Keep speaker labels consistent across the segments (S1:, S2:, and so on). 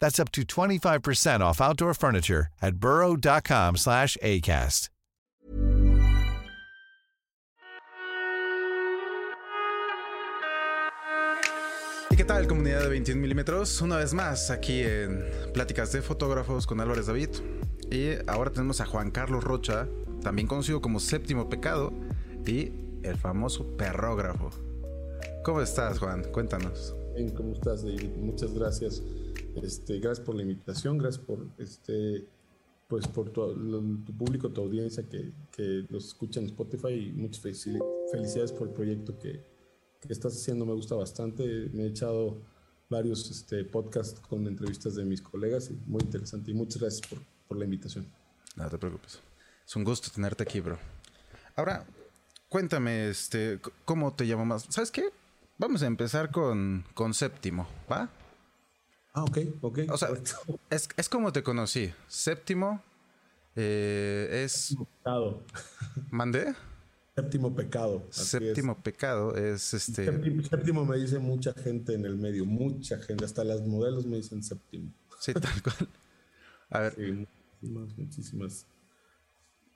S1: That's up to 25% off outdoor furniture at burrow.com slash ACAST.
S2: ¿Y qué tal, comunidad de 21 milímetros? Una vez más aquí en Pláticas de Fotógrafos con Álvarez David. Y ahora tenemos a Juan Carlos Rocha, también conocido como Séptimo Pecado y el famoso perrógrafo. ¿Cómo estás, Juan? Cuéntanos.
S3: Bien, ¿cómo estás, David? Muchas gracias. Este, gracias por la invitación, gracias por este pues por tu, público, tu audiencia que, que nos escucha en Spotify y muchas felici- felicidades por el proyecto que, que estás haciendo, me gusta bastante. Me he echado varios este, podcasts con entrevistas de mis colegas y muy interesante y muchas gracias por, por la invitación.
S2: No te preocupes. Es un gusto tenerte aquí, bro. Ahora, cuéntame, este, ¿cómo te llamo más? ¿Sabes qué? Vamos a empezar con, con Séptimo, ¿va?
S3: Ah, ok, ok.
S2: O sea, es, es como te conocí. Séptimo eh, es...
S3: Pecado.
S2: ¿Mandé?
S3: Séptimo pecado. es.
S2: Séptimo pecado es este...
S3: Séptimo, séptimo me dice mucha gente en el medio, mucha gente, hasta las modelos me dicen séptimo.
S2: Sí, tal cual. A ver,
S3: Sí, muchísimas, muchísimas.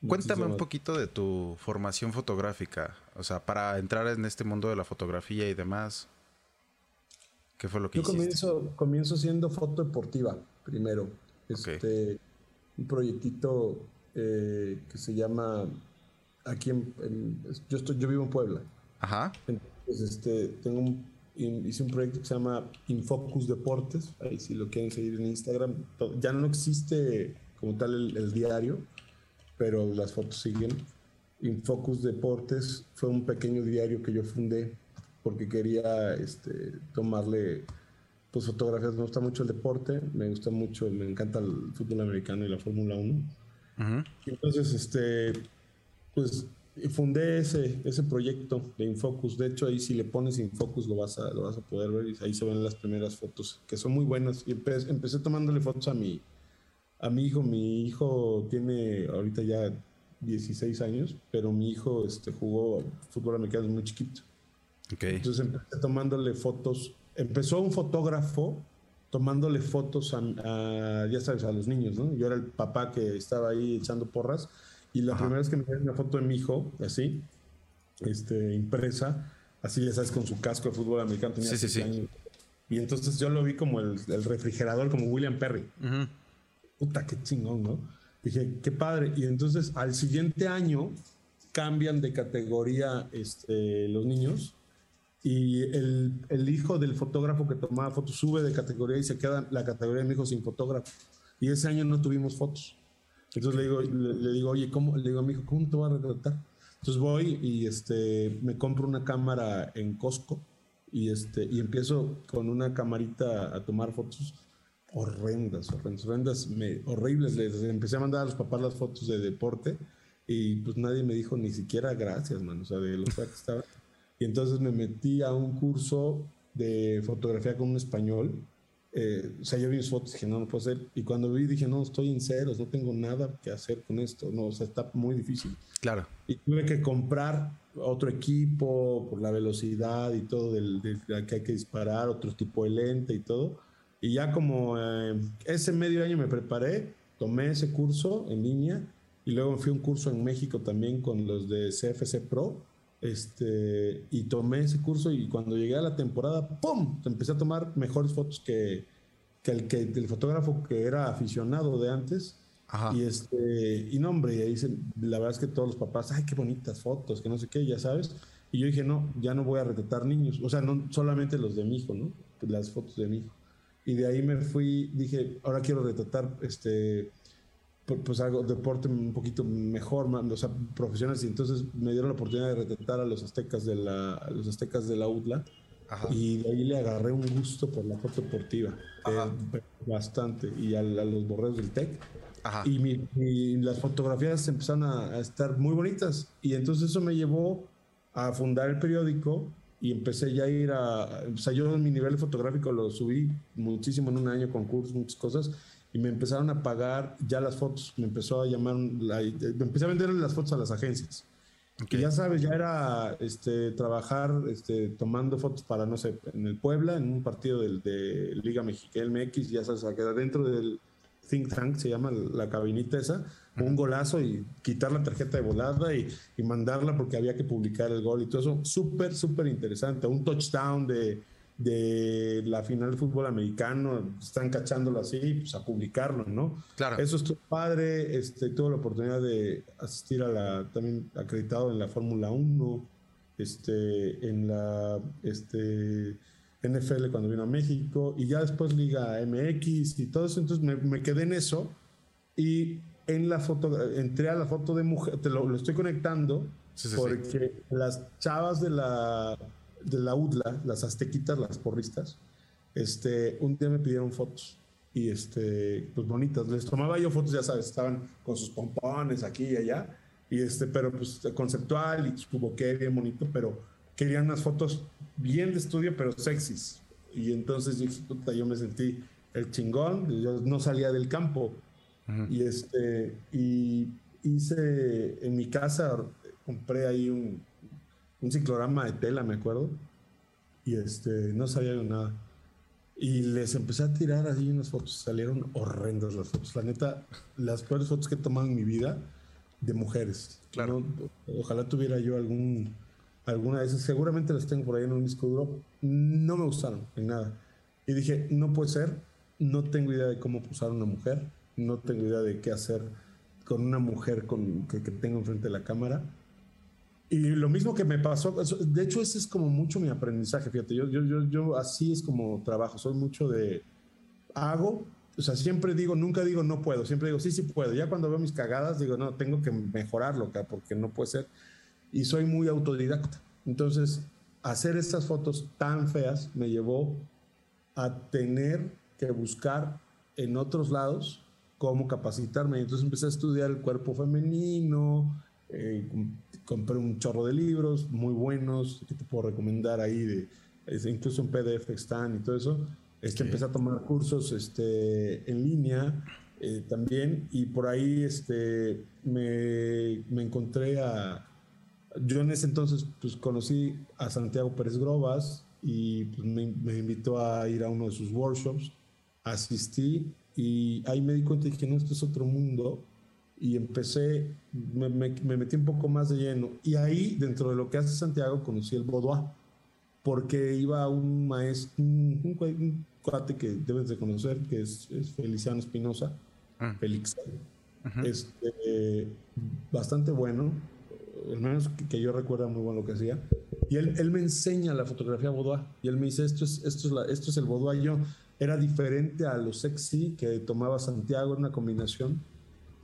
S2: Cuéntame un poquito de tu formación fotográfica, o sea, para entrar en este mundo de la fotografía y demás. ¿Qué fue lo que
S3: Yo
S2: hiciste?
S3: comienzo, comienzo siendo foto deportiva primero. Este, Un proyectito eh, que se llama, aquí en, en- yo, estoy, yo vivo en Puebla.
S2: Ajá.
S3: Entonces, este, tengo un, in- hice un proyecto que se llama Infocus Deportes. Ahí si lo quieren seguir en Instagram. Ya no existe como tal el, el diario, pero las fotos siguen. Infocus Deportes fue un pequeño diario que yo fundé porque quería este, tomarle pues, fotografías. Me gusta mucho el deporte, me gusta mucho, me encanta el fútbol americano y la Fórmula 1.
S2: Ujú.
S3: Y Entonces, este, pues fundé ese, ese proyecto de Infocus. De hecho, ahí si le pones Infocus lo vas a, lo vas a poder ver y ahí se ven las primeras fotos, que son muy buenas. Y empe- empecé tomándole fotos a mi, a mi hijo. Mi hijo tiene ahorita ya 16 años, pero mi hijo este, jugó fútbol americano muy chiquito.
S2: Ok.
S3: Entonces empecé tomándole fotos. Empezó un fotógrafo tomándole fotos a, a, ya sabes, a los niños, ¿no? Yo era el papá que estaba ahí echando porras y la primera vez que me dieron una foto de mi hijo, así, este, impresa, así ya sabes, con su casco de fútbol americano, tenía
S2: Sí, sí, sí.
S3: años. Y entonces yo lo vi como el, el refrigerador, como William Perry.
S2: Ujú.
S3: Puta, qué chingón, ¿no? Dije, qué padre. Y entonces al siguiente año cambian de categoría este, los niños y el, el hijo del fotógrafo que tomaba fotos sube de categoría y se queda la categoría de mi hijo sin fotógrafo. Y ese año no tuvimos fotos. Entonces le digo, le, le digo oye, ¿cómo? Le digo a mi hijo, ¿cómo te voy a retratar? Entonces voy y este, me compro una cámara en Costco y, este, y empiezo con una camarita a tomar fotos horrendas, horrendas, horrendas, me- horribles. Les empecé a mandar a los papás las fotos de deporte y pues nadie me dijo ni siquiera gracias, man, o sea, de lo que estaba. Y entonces me metí a un curso de fotografía con un español eh, o sea, yo vi mis fotos y dije, no, no puedo ser. Y cuando vi, dije, no, estoy en ceros, no tengo nada que hacer con esto. No, o sea, está muy difícil.
S2: Claro.
S3: Y tuve que comprar otro equipo por la velocidad y todo del, que hay que disparar, otro tipo de lente y todo. Y ya como eh, ese medio año me preparé, tomé ese curso en línea y luego fui a un curso en México también con los de CFC Pro. Este, y tomé ese curso y cuando llegué a la temporada, ¡pum! Empecé a tomar mejores fotos que, que, el, que el fotógrafo que era aficionado de antes. Y este, y no, hombre, y ahí la verdad es que todos los papás, ay, qué bonitas fotos, que no sé qué, ya sabes. Y yo dije, no, ya no voy a retratar niños. O sea, no solamente los de mi hijo, ¿no? Las fotos de mi hijo. Y de ahí me fui, dije, ahora quiero retratar este pues algo, deporte un poquito mejor, o sea, profesionales, y entonces me dieron la oportunidad de retratar a los aztecas de la, los aztecas de la UDLA, y de ahí le agarré un gusto por la foto deportiva, eh, bastante, y a, los borreos del TEC, y, las fotografías empezaron a, estar muy bonitas, y entonces eso me llevó a fundar el periódico, y empecé ya a ir a, o sea, yo mi nivel fotográfico lo subí muchísimo en un año, con cursos, muchas cosas, y me empezaron a pagar ya las fotos, me empezó a llamar, la, empecé a venderle las fotos a las agencias. Que ya sabes, ya era este, trabajar este, tomando fotos para, no sé, en el Puebla, en un partido del, de Liga Mexicana MX, ya sabes, a quedar dentro del think tank, se llama la cabinita esa, un golazo y quitar la tarjeta de volada y, y mandarla porque había que publicar el gol y todo eso. Súper, súper interesante. Un touchdown de de la final de fútbol americano, están cachándolo así, pues a publicarlo, ¿no?
S2: Claro.
S3: Eso es padre, este, tuve la oportunidad de asistir a la, también acreditado en la Fórmula 1, este, en la, este, NFL cuando vino a México, y ya después Liga MX y todo eso, entonces me, quedé en eso, y en la foto, entré a la foto de mujer, te lo, estoy conectando, porque las chavas de la de la UDLA, las aztequitas, las porristas, este, un día me pidieron fotos y este, pues bonitas. Les tomaba yo fotos, ya sabes, estaban con sus pompones aquí y allá, y este, pero pues conceptual y su boquete bien bonito, pero querían unas fotos bien de estudio, pero sexys. Y entonces dije, puta, yo me sentí el chingón, yo no salía del campo. Y este, y hice en mi casa, compré ahí un, un ciclorama de tela, me acuerdo. Y este, no sabía nada. Y les empecé a tirar así unas fotos. Salieron horrendas las fotos. La neta, las peores fotos que he tomado en mi vida de mujeres.
S2: Claro.
S3: ojalá tuviera yo algún, alguna de esas. Seguramente las tengo por ahí en un disco duro. No me gustaron en nada. Y dije, no puede ser. No tengo idea de cómo posar una mujer. No tengo idea de qué hacer con una mujer con, que, que tengo enfrente de la cámara y lo mismo que me pasó, de hecho ese es como mucho mi aprendizaje, fíjate, yo, yo, yo, yo así es como trabajo, soy mucho de hago, o sea, siempre digo, nunca digo no puedo, siempre digo sí, sí puedo. Ya cuando veo mis cagadas digo, no, tengo que mejorarlo, porque no puede ser. Y soy muy autodidacta. Entonces, hacer estas fotos tan feas me llevó a tener que buscar en otros lados cómo capacitarme. Entonces empecé a estudiar el cuerpo femenino, eh, compré un chorro de libros muy buenos que te puedo recomendar ahí, de, incluso en PDF están y todo eso. Este, Empecé a tomar cursos este, en línea eh, también. Y por ahí este, me, me, encontré a... Yo en ese entonces pues, conocí a Santiago Pérez Grobas y pues, me, me invitó a ir a uno de sus workshops, asistí y ahí me di cuenta y dije, no, esto es otro mundo y empecé, me, metí un poco más de lleno. Y ahí, dentro de lo que hace Santiago, conocí el boudoir, porque iba un maestro, un, cuate que debes de conocer, que es, Feliciano Espinosa, ah. Félix, este, bastante bueno, al menos que, yo recuerdo muy bueno lo que hacía. Y él, él me enseña la fotografía boudoir, y él me dice, esto es, esto es, la, esto es el boudoir. Yo, era diferente a lo sexy que tomaba Santiago, una combinación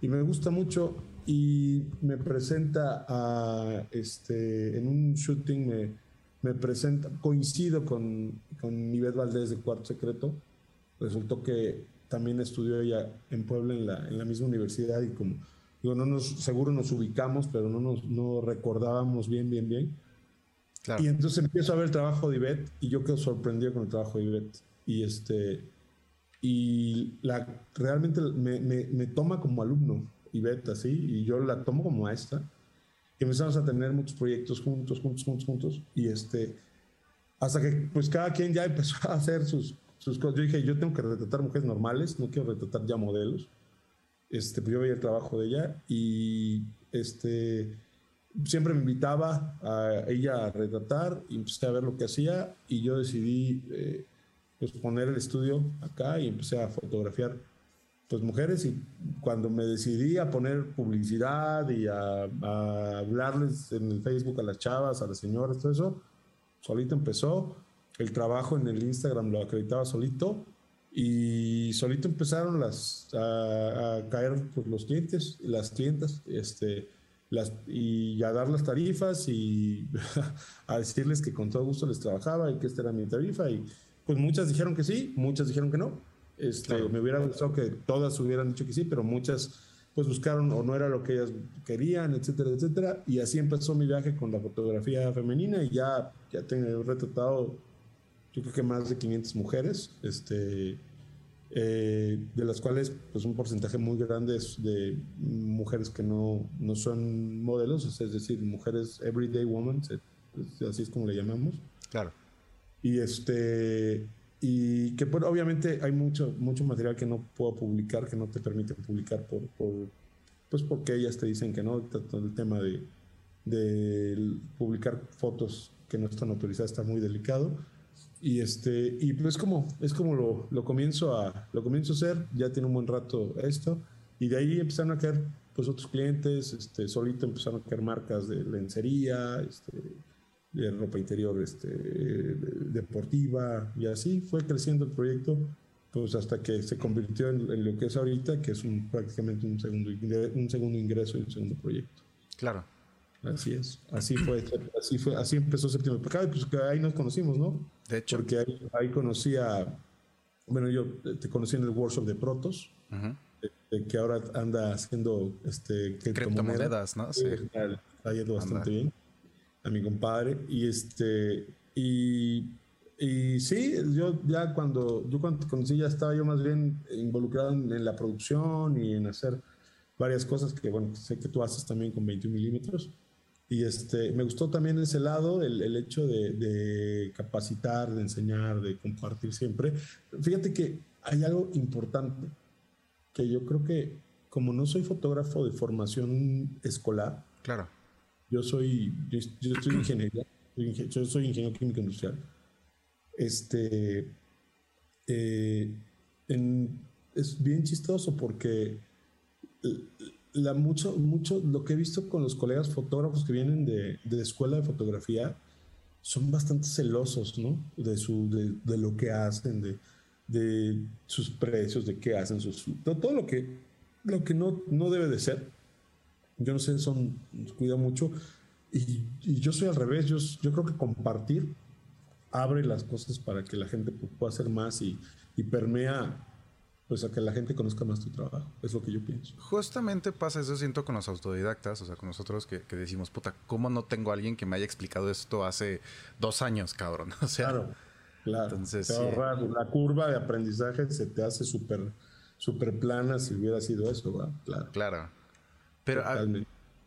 S3: y me gusta mucho y me presenta a, este, en un shooting me, me presenta, coincido con, con Nivet Valdés de Cuarto Secreto, resultó que también estudió ella en Puebla en la, en la misma universidad y como digo, no nos, seguro nos ubicamos, pero no nos no recordábamos bien, bien, bien. Y entonces empiezo a ver el trabajo de Ivette y yo quedo sorprendido con el trabajo de Ivette. Y este y la, realmente me, me, me toma como alumno, y Beta, ¿sí? Y yo la tomo como maestra. Y empezamos a tener muchos proyectos juntos, juntos, juntos, juntos. Y este, hasta que pues cada quien ya empezó a hacer sus, sus cosas. Yo dije, yo tengo que retratar mujeres normales, no quiero retratar ya modelos. Este, pues yo veía el trabajo de ella y este, siempre me invitaba a ella a retratar y empecé a ver lo que hacía y yo decidí eh, pues poner el estudio acá y empecé a fotografiar pues mujeres y cuando me decidí a poner publicidad y a, hablarles en el Facebook a las chavas, a las señoras, todo eso, solito empezó. El trabajo en el Instagram lo acreditaba solito y solito empezaron las, a, caer pues, los clientes, las clientas, este, las, y a dar las tarifas y a decirles que con todo gusto les trabajaba y que esta era mi tarifa y pues muchas dijeron que sí, muchas dijeron que no este, Me hubiera gustado que todas hubieran dicho que sí, pero muchas pues buscaron o no era lo que ellas querían, etcétera, etcétera. Y así empezó mi viaje con la fotografía femenina y ya, ya tengo retratado, yo creo que más de 500 mujeres, este, eh, de las cuales pues un porcentaje muy grande es de mujeres que no, no son modelos, es decir, mujeres everyday women, así es como le llamamos.
S2: Claro.
S3: Y este y que pues, obviamente hay mucho, mucho material que no puedo publicar, que no te permiten publicar por, pues porque ellas te dicen que no, el tema de, de publicar fotos que no están autorizadas está muy delicado. Y este, y pues como, es como lo, lo, comienzo a, lo comienzo a hacer, ya tiene un buen rato esto, y de ahí empezaron a caer pues otros clientes, este, solito empezaron a caer marcas de lencería, este, ropa interior este, deportiva y así fue creciendo el proyecto pues hasta que se convirtió en, lo que es ahorita que es un, prácticamente un segundo un segundo ingreso y un segundo proyecto.
S2: Claro.
S3: Así es así fue así fue así empezó Séptimo Pecado y pues ahí nos conocimos no
S2: de hecho.
S3: Porque ahí, ahí conocí a bueno yo te conocí en el workshop de Protos que ahora anda haciendo este
S2: criptomonedas no
S3: sí. ha ido bastante bien a mi compadre. Y este, y, y sí, yo ya cuando, yo cuando conocí ya estaba yo más bien involucrado en, la producción y en hacer varias cosas que, bueno, sé que tú haces también con 21 milímetros. Y este, me gustó también ese lado, el, el hecho de, de, capacitar, de enseñar, de compartir siempre. Fíjate que hay algo importante que yo creo que como no soy fotógrafo de formación escolar,
S2: claro
S3: yo soy, yo, estoy ingeniería, yo soy ingeniero químico industrial. Este, eh, es bien chistoso porque la, mucho, mucho, lo que he visto con los colegas fotógrafos que vienen de, de la escuela de fotografía son bastante celosos, ¿no? De, su, de, de lo que hacen, de, de, sus precios, de qué hacen, sus, todo, lo que, lo que no, no debe de ser yo no sé, son, cuida mucho. Y, yo soy al revés, yo, yo creo que compartir abre las cosas para que la gente pueda hacer más y, y permea pues a que la gente conozca más tu trabajo. Es lo que yo pienso.
S2: Justamente pasa eso, siento, con los autodidactas, o sea, con nosotros que, decimos, puta, ¿cómo no tengo a alguien que me haya explicado esto hace dos años, cabrón? O sea,
S3: claro, claro. Entonces, te ahorrar, la curva de aprendizaje se te hace súper súper plana si hubiera sido eso, ¿verdad? Claro.
S2: Claro. Pero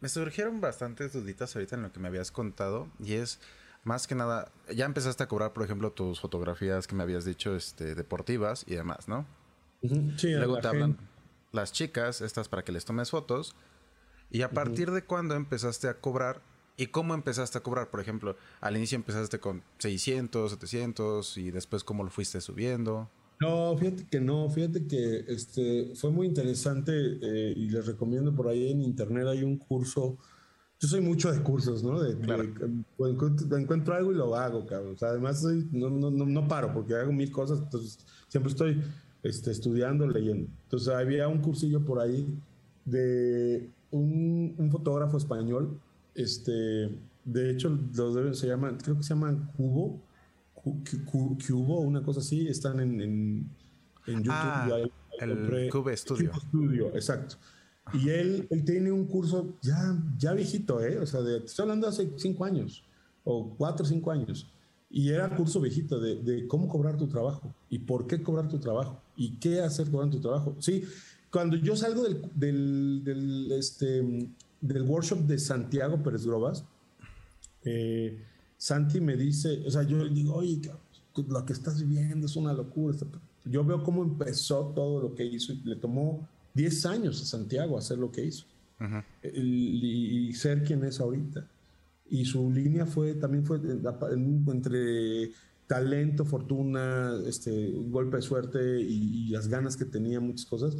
S2: me surgieron bastantes duditas ahorita en lo que me habías contado y es más que nada, ya empezaste a cobrar, por ejemplo, tus fotografías que me habías dicho este, deportivas y demás, ¿no?
S3: Sí,
S2: Luego te hablan las chicas, estas para que les tomes fotos. ¿Y a partir de cuándo empezaste a cobrar? ¿Y cómo empezaste a cobrar? Por ejemplo, al inicio empezaste con 600, 700 y después cómo lo fuiste subiendo.
S3: No, fíjate que no, fíjate que este, fue muy interesante eh, y les recomiendo por ahí en internet hay un curso. Yo soy mucho de cursos, ¿no? De, encuentro, algo y lo hago, cabrón. O sea, además no, no, no, paro porque hago mil cosas, entonces siempre estoy este, estudiando, leyendo. Entonces había un cursillo por ahí de un, un fotógrafo español, este, de hecho los deben, se llaman, creo que se llaman Cubo que hubo una cosa así, están en, en, YouTube.
S2: Ah, el Cube Studio.
S3: Studio, exacto. Y él, él tiene un curso ya, ya viejito, ¿eh? O sea, de, estoy hablando hace cinco años, o cuatro o cinco años. Y era curso viejito de, de, cómo cobrar tu trabajo y por qué cobrar tu trabajo y qué hacer con tu trabajo. Sí, cuando yo salgo del, del, del, este, del workshop de Santiago Pérez Grobas, eh, Santi me dice, o sea, yo digo, oye, lo que estás viviendo es una locura. Yo veo cómo empezó todo lo que hizo y le tomó 10 años a Santiago hacer lo que hizo y, ser quien es ahorita. Y su línea fue, también fue entre talento, fortuna, este, golpe de suerte y, las ganas que tenía, muchas cosas.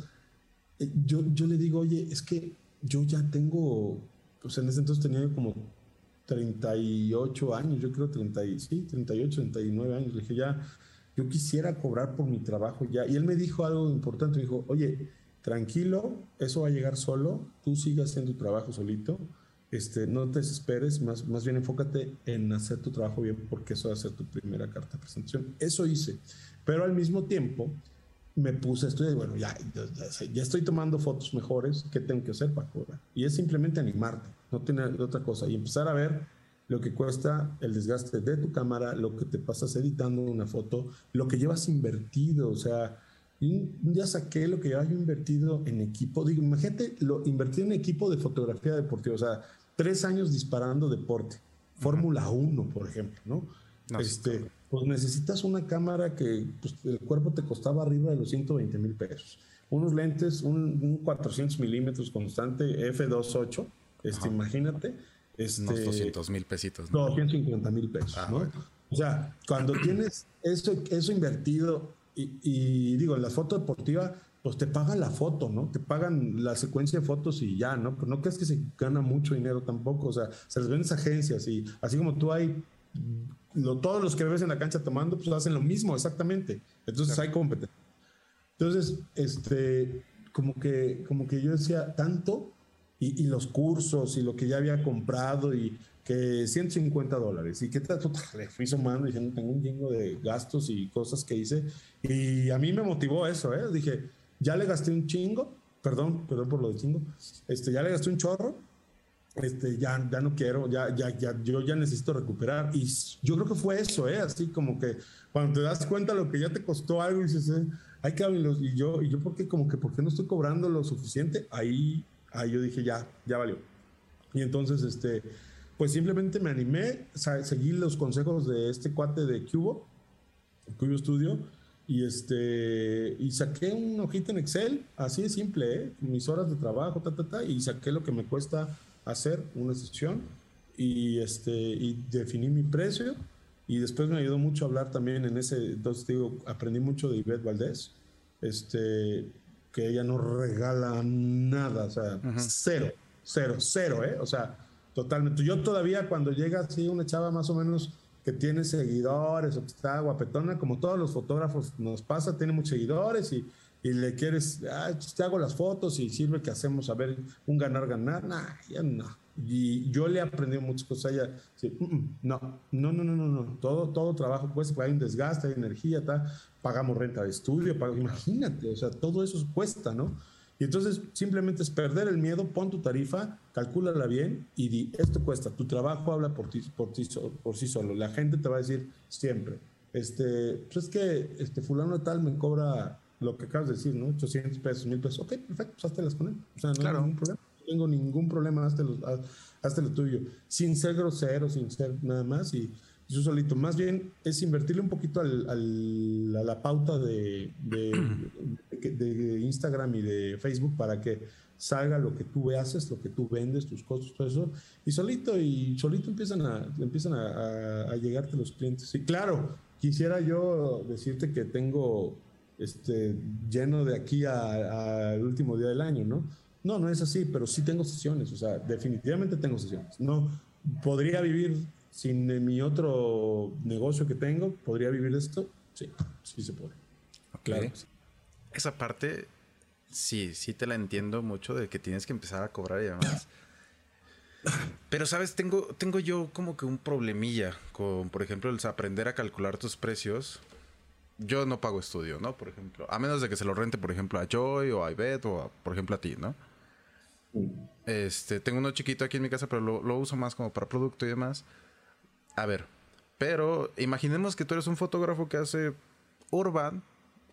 S3: Eh, yo, yo le digo, oye, es que yo ya tengo, pues en ese entonces tenía como 38 años, yo creo 30, sí, 38, 39 años. Le dije, ya, yo quisiera cobrar por mi trabajo ya. Y él me dijo algo importante, me dijo, oye, tranquilo, eso va a llegar solo, tú sigas haciendo tu trabajo solito, este, no te desesperes, más, más bien enfócate en hacer tu trabajo bien porque eso va a ser tu primera carta de presentación. Eso hice, pero al mismo tiempo me puse a estudiar, bueno, ya, ya, estoy tomando fotos mejores, ¿qué tengo que hacer para cobrar? Y es simplemente animarte, no tener otra cosa, y empezar a ver lo que cuesta el desgaste de tu cámara, lo que te pasas editando una foto, lo que llevas invertido, o sea, un día saqué lo que yo invertido en equipo. Digo, imagínate, lo invertí en equipo de fotografía deportiva. O sea, tres años disparando deporte. Fórmula 1, por ejemplo, ¿no? este, pues necesitas una cámara que pues, el cuerpo te costaba arriba de los 120 mil pesos. Unos lentes, un, 400 milímetros constante F28, este, imagínate. Este,
S2: Unos 200 mil pesitos.
S3: ¿no? 250 mil pesos, ah, ¿no? O sea, cuando tienes eso, eso invertido y, digo, en la foto deportiva, pues te pagan la foto, ¿no? Te pagan la secuencia de fotos y ya, ¿no? Pero no crees que se gana mucho dinero tampoco, o sea, se les ven agencias y así como tú hay, lo, todos los que ves en la cancha tomando, pues hacen lo mismo, exactamente. Entonces hay competencia. Entonces, este, como que, como que yo decía, tanto, y, y los cursos y lo que ya había comprado y que 150 dólares. ¿Y tal? Le fui sumando diciendo, tengo un chingo de gastos y cosas que hice. Y a mí me motivó eso, ¿eh? Dije, ya le gasté un chingo, perdón, perdón por lo de chingo, este, ya le gasté un chorro, este, ya, ya no quiero, ya, ya, ya, yo ya necesito recuperar. Y yo creo que fue eso, ¿eh? Así como que cuando te das cuenta lo que ya te costó algo y dices, eh, hay que y yo, y yo, ¿por qué? Como que, ¿por qué no estoy cobrando lo suficiente? Ahí, ahí yo dije, ya, ya valió. Y entonces, este, pues simplemente me animé, a seguir los consejos de este cuate de Cubo, Cubo Studio, y este y saqué un hojita en Excel, así de simple, ¿eh? mis horas de trabajo, ta, ta, ta, y saqué lo que me cuesta hacer una sesión y este y definí mi precio y después me ayudó mucho a hablar también en ese, entonces digo, aprendí mucho de Ivette Valdés, este que ella no regala nada, o sea, cero, cero, cero, ¿eh? O sea, Totalmente. Yo todavía cuando llega así una chava más o menos que tiene seguidores o que está guapetona, como todos los fotógrafos nos pasa, tiene muchos seguidores y, y le quieres, ah, te hago las fotos y sirve que hacemos a ver un ganar-ganar. Nah, ya no. Y yo le he aprendido muchas cosas a ella. Mm, mm, no, no, no, no, no, no. Todo, todo trabajo, pues hay un desgaste, hay energía, tal. pagamos renta de estudio, imagínate, o sea, todo eso cuesta, ¿no? Y entonces simplemente es perder el miedo, pon tu tarifa, calcúlala bien y di, esto cuesta, tu trabajo habla por ti, por ti, por sí solo. La gente te va a decir siempre, este, pues es que este fulano tal me cobra lo que acabas de decir, ¿no? 800 pesos, 1000 pesos. Ok, perfecto, pues haztelas con él. O sea, no hay ningún problema. No tengo ningún problema, hazte hazte lo tuyo. Sin ser grosero, sin ser nada más y yo solito. Más bien es invertirle un poquito al, a la pauta de, de, Instagram y de Facebook para que salga lo que tú haces, lo que tú vendes, tus costos, todo eso. Y solito, y solito empiezan a, empiezan a, llegarte los clientes. Y claro, quisiera yo decirte que tengo este, lleno de aquí al último día del año, ¿no? No, no es así, pero sí tengo sesiones, o sea, definitivamente tengo sesiones. No, podría vivir sin mi otro negocio que tengo, ¿podría vivir esto? Sí, sí se puede.
S2: Claro. Esa parte, sí, sí te la entiendo mucho de que tienes que empezar a cobrar y demás. Pero, ¿sabes? Tengo, tengo yo como que un problemilla con, por ejemplo, el aprender a calcular tus precios. Yo no pago estudio, ¿no? Por ejemplo, a menos de que se lo rente, por ejemplo, a Joy o a Ivette o, por ejemplo, a ti, ¿no? Este, tengo uno chiquito aquí en mi casa, pero lo, lo uso más como para producto y demás. A ver, Pero imaginemos que tú eres un fotógrafo que hace urban,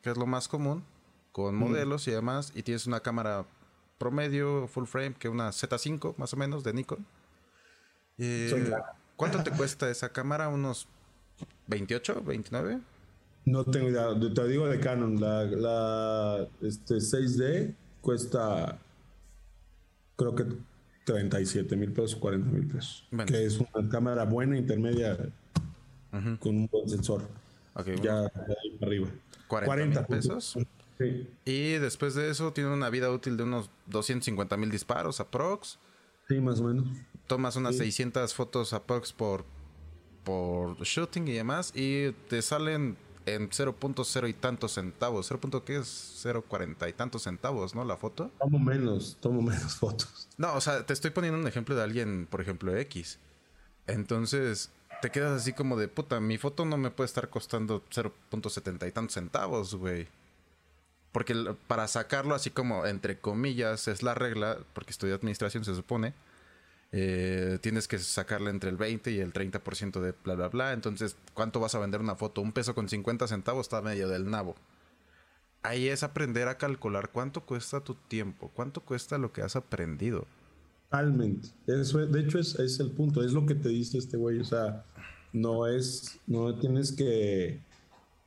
S2: que es lo más común, con modelos y demás, y tienes una cámara promedio, full frame, que una Z5 más o menos de Nikon. Eh, ¿Cuánto te cuesta esa cámara? ¿Unos 28, 29?
S3: No tengo idea. Te digo de Canon. La, la este 6D cuesta creo que 37 mil pesos, 40 mil pesos. Que es una cámara buena, intermedia, con un buen sensor. ya, ahí arriba.
S2: 40 pesos. Y después de eso tiene una vida útil de unos 250 mil disparos aprox.
S3: Sí, más o menos.
S2: Tomas unas 600 fotos aprox por, por shooting y demás y te salen en 0.0 y tantos centavos. 0. ¿qué es? 0.40 y tantos centavos, ¿no? La foto.
S3: Tomo menos, tomo menos fotos.
S2: No, o sea, te estoy poniendo un ejemplo de alguien, por ejemplo, X. Entonces, te quedas así como de puta, mi foto no me puede estar costando 0.70 y tantos centavos, güey. Porque para sacarlo así como, entre comillas, es la regla, porque estudié administración, se supone. Eh, tienes que sacarle entre el 20 y el 30% de bla, bla, bla. Entonces, ¿cuánto vas a vender una foto? Un peso con 50 centavos está medio del nabo. Ahí es aprender a calcular cuánto cuesta tu tiempo, cuánto cuesta lo que has aprendido.
S3: Totalmente. Eso, de hecho, es, es el punto. Es lo que te dice este güey. O sea, no es, no tienes que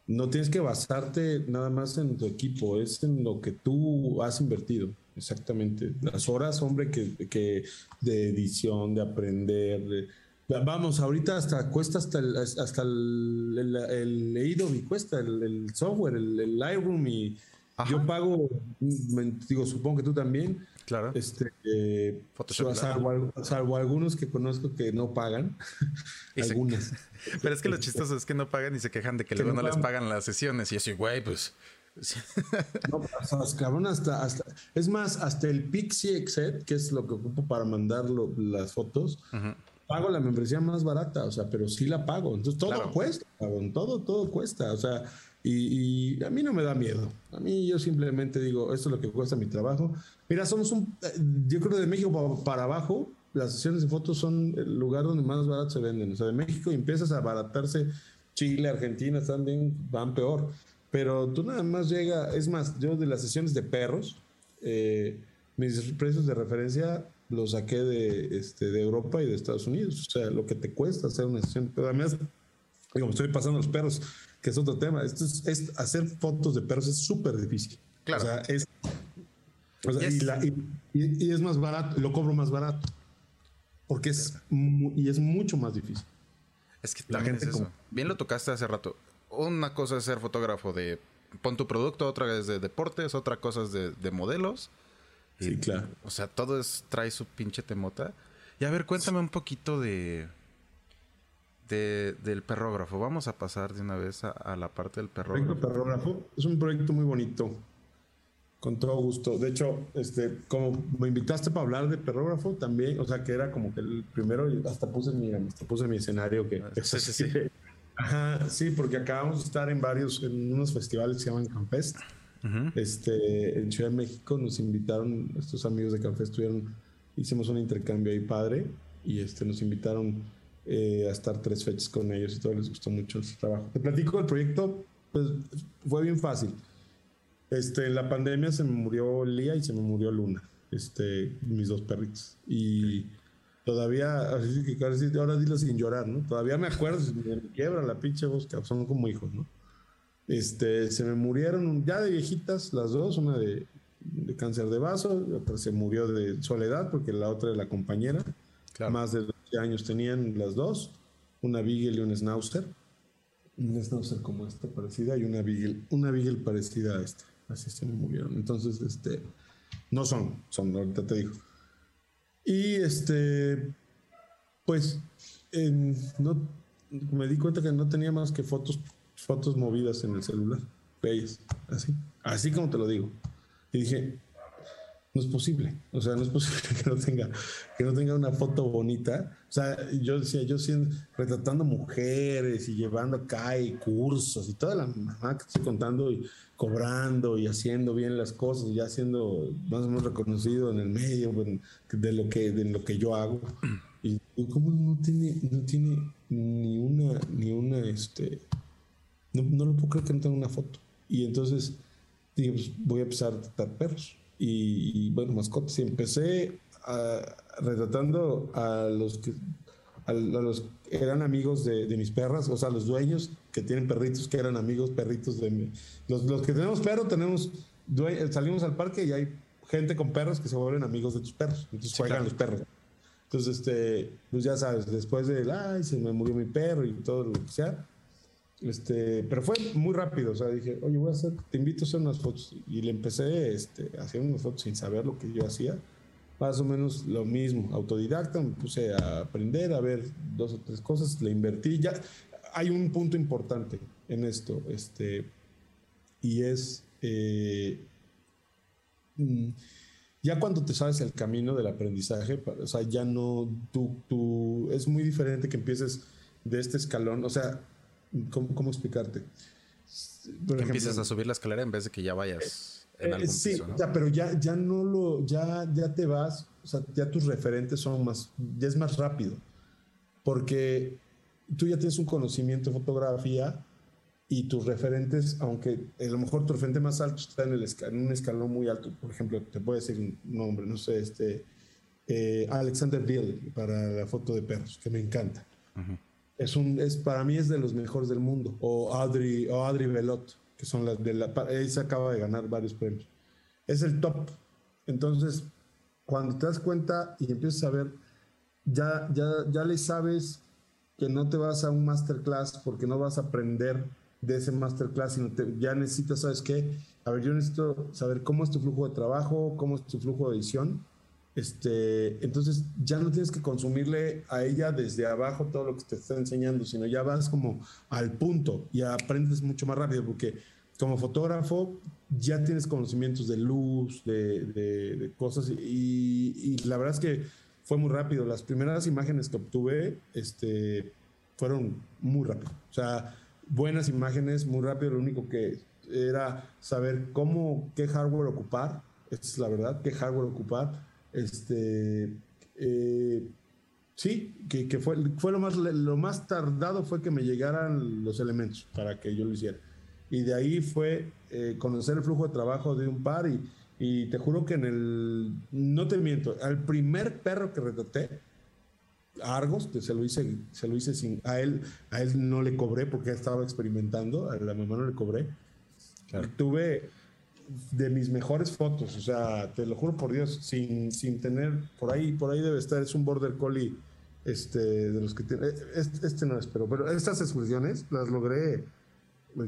S3: no tienes que basarte nada más en tu equipo, es en lo que tú has invertido. Exactamente. Las horas, hombre, que, que de edición, de aprender. vamos, ahorita hasta cuesta hasta el, hasta el, el, el cuesta el, software, el, Lightroom y yo pago, digo, supongo que tú también.
S2: Claro.
S3: Este, eh, salvo, algunos que conozco que no pagan. algunos.
S2: Pero es que lo chistoso es que no pagan y se quejan de que, luego no, les pagan las sesiones. Y así, güey, pues.
S3: No, cabrón, hasta, hasta. Es más, hasta el Pixie Exet, que es lo que ocupo para mandar las fotos, pago la membresía más barata, o sea, pero sí la pago. Entonces todo cuesta, todo, todo cuesta. O sea, y, a mí no me da miedo. A mí yo simplemente digo, esto es lo que cuesta mi trabajo. Mira, somos un, eh, yo creo de México para, abajo, las sesiones de fotos son el lugar donde más barato se venden. O sea, de México empiezas a abaratarse, Chile, Argentina también van peor. Pero tú nada más llega, es más, yo de las sesiones de perros, eh, mis precios de referencia los saqué de, este, de Europa y de Estados Unidos. O sea, lo que te cuesta hacer una sesión. Pero además, digo, me estoy pasando los perros que es otro tema. Esto es, hacer fotos de perros es súper difícil.
S2: Claro.
S3: O sea, es, y, es más barato, lo cobro más barato. Porque es, y es mucho más difícil.
S2: Es que también es eso. Bien lo tocaste hace rato. Una cosa es ser fotógrafo de pon tu producto, otra es de deportes, otra cosa es de, modelos.
S3: Sí, claro.
S2: O sea, todo es, trae su pinche temota. Y a ver, cuéntame un poquito de, del perrógrafo. Vamos a pasar de una vez a, la parte del perrógrafo.
S3: perrógrafo es un proyecto muy bonito. Con todo gusto. De hecho, este, como me invitaste para hablar de perrógrafo también, o sea que era como que el primero, hasta puse mi, hasta puse mi escenario que
S2: sí, sí, sí.
S3: Ajá, sí, porque acabamos de estar en varios, en unos festivales que se llaman Campest. este, en Ciudad de México nos invitaron, estos amigos de Campest tuvieron, hicimos un intercambio ahí padre y este, nos invitaron eh, a estar tres fechas con ellos y todo les gustó mucho su trabajo. Te platico el proyecto, pues fue bien fácil. Este, en la pandemia se me murió Lía y se me murió Luna, este, mis dos perritos. Y todavía, así que ahora dilo sin llorar, ¿no? Todavía me acuerdo, se me quiebra la pinche voz, son como hijos, ¿no? Este, se me murieron ya de viejitas las dos, una de, de cáncer de vaso, otra se murió de soledad porque la otra es la compañera. Más de 12 años tenían las dos, una Beagle y un Schnauzer. Un Schnauzer como esta parecida y una Beagle, una Beagle parecida a esta. Así se me murieron. Entonces, este, no son, son, ahorita te digo. Y este, pues, no, me di cuenta que no tenía más que fotos, fotos movidas en el celular, bellas, así, así como te lo digo. Y dije, no es posible. O sea, no es posible que no tenga, que no tenga una foto bonita. O sea, yo decía, yo siendo, retratando mujeres y llevando acá y cursos y toda la mamá que estoy contando y cobrando y haciendo bien las cosas, y ya siendo más o menos reconocido en el medio de lo que, de lo que yo hago. Y cómo no tiene, no tiene ni una una, ni una, este, no, no lo puedo creer que no tenga una foto. Y entonces dije, pues voy a empezar a tratar perros. Y, bueno, mascotas. Y empecé retratando a los que a, los eran amigos de, mis perras, o sea, los dueños que tienen perritos que eran amigos perritos de mí. Los, los que tenemos perro, tenemos, salimos al parque y hay gente con perros que se vuelven amigos de tus perros. Entonces juegan los perros. Entonces, este, pues ya sabes, después de, ay, se me murió mi perro y todo lo que sea, este, pero fue muy rápido, o sea, dije, oye, voy a hacer, te invito a hacer unas fotos. Y le empecé este, hacer unas fotos sin saber lo que yo hacía. Más o menos lo mismo, autodidacta, me puse a aprender, a ver dos o tres cosas, le invertí. Ya hay un punto importante en esto, este, y es, eh, mm, ya cuando te sabes el camino del aprendizaje, o sea, ya no, tú, tú, es muy diferente que empieces de este escalón, o sea, ¿Cómo, explicarte?
S2: Por que empieces a subir la escalera en vez de que ya vayas en eh, algún sí, piso,
S3: ya, pero ya, ya no lo, ya, ya te vas, o sea, ya tus referentes son más, ya es más rápido, porque tú ya tienes un conocimiento de fotografía y tus referentes, aunque a lo mejor tu referente más alto está en, el, en un escalón muy alto, por ejemplo, te puedo decir un nombre, no sé, este, eh, Alexander Bill para la foto de perros, que me encanta es un, es, para mí es de los mejores del mundo. O Audrey, o Audrey Belot, que son las de la. Ella acaba de ganar varios premios. Es el top. Entonces, cuando te das cuenta y empiezas a ver, ya, ya, ya le sabes que no te vas a un masterclass porque no vas a aprender de ese masterclass, sino te, ya necesitas, ¿sabes qué? A ver, yo necesito saber cómo es tu flujo de trabajo, cómo es tu flujo de edición este, entonces ya no tienes que consumirle a ella desde abajo todo lo que te está enseñando, sino ya vas como al punto y aprendes mucho más rápido porque como fotógrafo ya tienes conocimientos de luz, de, cosas y, la verdad es que fue muy rápido. Las primeras imágenes que obtuve este, fueron muy rápido. O sea, buenas imágenes, muy rápido. Lo único que era saber cómo, qué hardware ocupar. Esta es la verdad, qué hardware ocupar este, eh, sí, que, fue, fue lo, más, lo más tardado fue que me llegaran los elementos para que yo lo hiciera. Y de ahí fue eh, conocer el flujo de trabajo de un par y, y te juro que en el, no te miento, al primer perro que retraté, Argos, que se lo hice, se lo hice sin, a él, a él no le cobré porque estaba experimentando, a la mamá no le cobré. Tuve de mis mejores fotos, o sea, te lo juro por Dios, sin, sin tener, por ahí, por ahí debe estar, es un border collie, este, de los que tiene, este, este no es, pero, estas expresiones las logré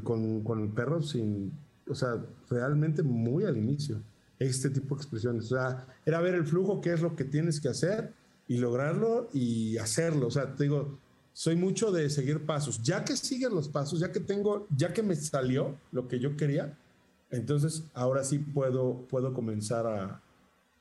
S3: con, con, el perro sin, o sea, realmente muy al inicio, este tipo de expresiones, o sea, era ver el flujo, qué es lo que tienes que hacer y lograrlo y hacerlo, o sea, te digo, soy mucho de seguir pasos, ya que siguen los pasos, ya que tengo, ya que me salió lo que yo quería, entonces, ahora sí puedo, puedo comenzar a,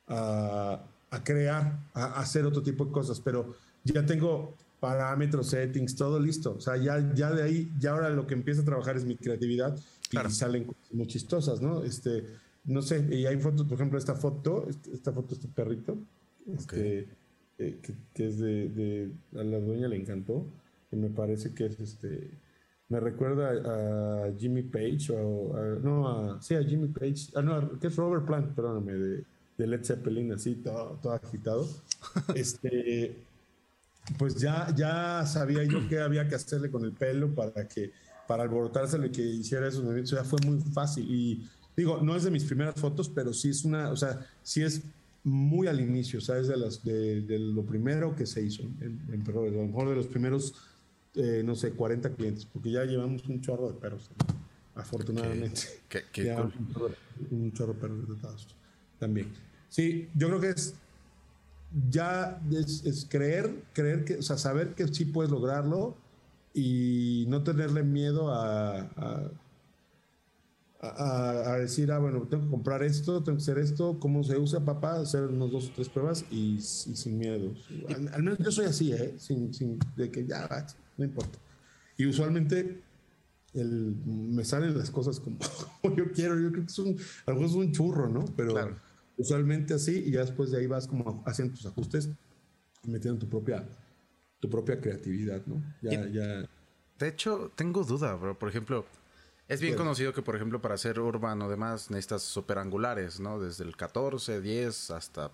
S3: a, crear, a, hacer otro tipo de cosas, pero ya tengo parámetros, settings, todo listo. O sea, ya, ya de ahí, ya ahora lo que empieza a trabajar es mi creatividad y salen cosas muy chistosas, ¿no? Este, no sé, y hay fotos, por ejemplo, esta foto, este, esta foto, este perrito, este, eh, que, es de, de, a la dueña le encantó, y me parece que es este me recuerda a Jimmy Page, o no, a, sí, a Jimmy Page, ah, no, que es Robert Plant, perdóname, de, de Led Zeppelin, así, todo, todo agitado. este, pues ya, ya sabía yo qué había que hacerle con el pelo para que, para alborotárselo y que hiciera esos movimientos, ya fue muy fácil. Y digo, no es de mis primeras fotos, pero sí es una, o sea, sí es muy al inicio, o sea, es de, las, de, lo primero que se hizo en, en a lo mejor de los primeros eh, no sé, 40 clientes, porque ya llevamos un chorro de perros, afortunadamente. un, chorro, de perros tratados también. Sí, yo creo que es ya es, creer, creer que, o sea, saber que sí puedes lograrlo y no tenerle miedo a, a, a, decir, ah, bueno, tengo que comprar esto, tengo que hacer esto, cómo se usa, papá, hacer unos dos o tres pruebas y, sin miedo. Al, menos yo soy así, ¿eh? Sin, sin de que ya, no importa. Y usualmente el, me salen las cosas como, yo quiero, yo creo que es un, algo es un churro, ¿no? Pero usualmente así y ya después de ahí vas como haciendo tus ajustes y metiendo tu propia, tu propia creatividad, ¿no? Ya, ya.
S2: De hecho, tengo duda, bro. Por ejemplo, es bien conocido que, por ejemplo, para ser urbano, además, necesitas superangulares, ¿no? Desde el 14, 10 hasta,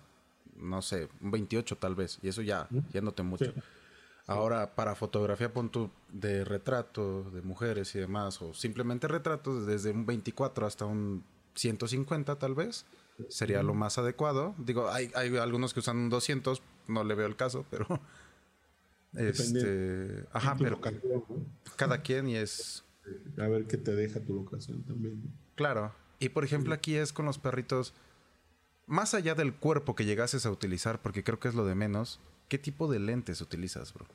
S2: no sé, un 28 tal vez. Y eso ya, yéndote mucho. Ahora, para fotografía, pon de retrato de mujeres y demás, o simplemente retratos, desde un 24 hasta un 150 tal vez, sería lo más adecuado. Digo, hay, hay algunos que usan un 200, no le veo el caso, pero... Este, ajá, pero cada quien y es...
S3: A ver qué te deja tu locación también.
S2: Claro. Y por ejemplo, aquí es con los perritos, más allá del cuerpo que llegases a utilizar, porque creo que es lo de menos, ¿qué tipo de lentes utilizas, bro?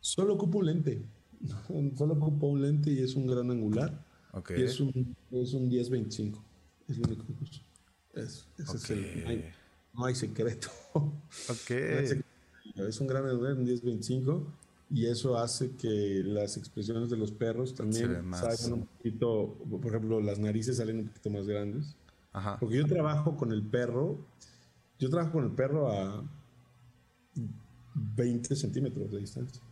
S3: Solo ocupo un lente. Solo ocupo un lente y es un gran angular.
S2: Ok.
S3: Y es un, es un 10-25. Es lo único que uso. Es, ese es el, no, hay, secreto.
S2: Ok.
S3: es un gran angular, un 10-25 y eso hace que las expresiones de los perros también salgan un poquito, por ejemplo, las narices salen un poquito más grandes.
S2: Ajá.
S3: Porque yo trabajo con el perro, yo trabajo con el perro a 20 centímetros de distancia.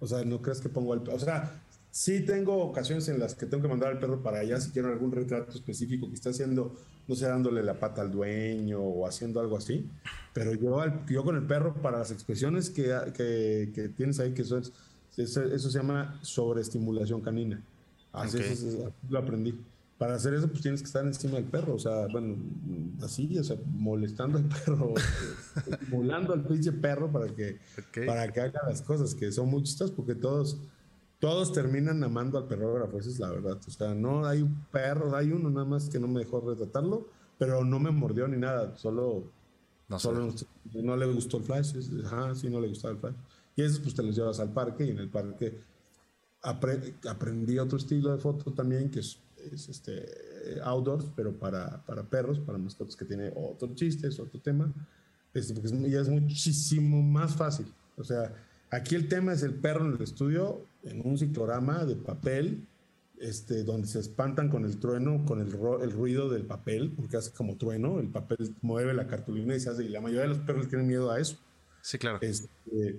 S3: O sea, no creas que pongo al perro. O sea, sí tengo ocasiones en las que tengo que mandar al perro para allá si quiero algún retrato específico que está haciendo, no sé, dándole la pata al dueño o haciendo algo así. Pero yo, yo con el perro, para las expresiones que, que, tienes ahí, que eso, eso, se llama sobreestimulación canina. Así lo aprendí. Para hacer eso, pues tienes que estar encima del perro, o sea, bueno, así, o sea, molestando al perro, estimulando al pinche perro para que, para que haga las cosas, que son muy chistosas, porque todos, todos terminan amando al perrógrafo, esa es la verdad. O sea, no hay un perro, hay uno nada más que no me dejó retratarlo, pero no me mordió ni nada, solo no, Solo no le gustó el flash. Ajá, sí, no le gustaba el flash. Y eso pues te los llevas al parque y en el parque aprendí otro estilo de foto también que es, este, outdoors, pero para, para, perros, para mascotas que tiene otro chiste, es otro tema. Este, porque es, ya es muchísimo más fácil. O sea, aquí el tema es el perro en el estudio, en un ciclorama de papel, este, donde se espantan con el trueno, con el, el, ruido del papel, porque hace como trueno, el papel mueve la cartulina y se hace, y la mayoría de los perros tienen miedo a eso.
S2: Sí, claro.
S3: Este,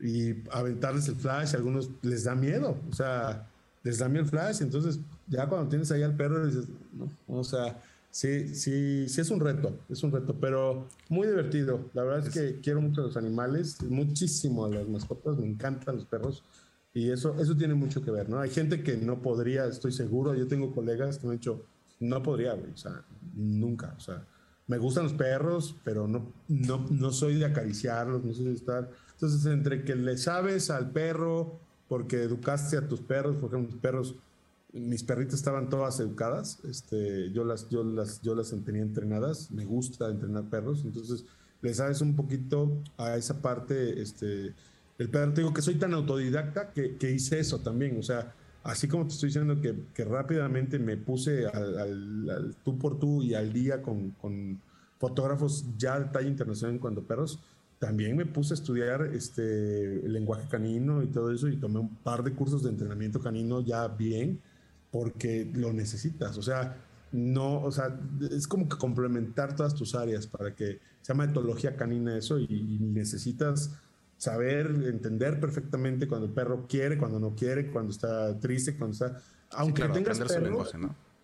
S3: y aventarles el flash, a algunos les da miedo, o sea, les da miedo el flash, entonces ya cuando tienes ahí al perro dices, no, o sea, sí, sí, sí es un reto, es un reto, pero muy divertido. La verdad es que quiero mucho a los animales, muchísimo a las mascotas, me encantan los perros y eso, eso tiene mucho que ver, ¿no? Hay gente que no podría, estoy seguro, yo tengo colegas que me han dicho, no podría, güey, o sea, nunca, o sea, me gustan los perros, pero no, no, no soy de acariciarlos, no soy de estar. Entonces, entre que le sabes al perro, porque educaste a tus perros, por ejemplo, mis perros, mis perritas estaban todas educadas, este, yo, las, yo, las, yo las tenía entrenadas, me gusta entrenar perros, entonces le sabes un poquito a esa parte, este, el perro, te digo que soy tan autodidacta que, que, hice eso también. O sea, así como te estoy diciendo que, que rápidamente me puse al, tú por tú y al día con, con fotógrafos ya de talla internacional en cuanto a perros, también me puse a estudiar este, el lenguaje canino y todo eso y tomé un par de cursos de entrenamiento canino ya bien porque lo necesitas. O sea, no, o sea, es como que complementar todas tus áreas para que se llama etología canina eso y, y necesitas saber, entender perfectamente cuando el perro quiere, cuando no quiere, cuando está triste, cuando está... Aunque tengas perro,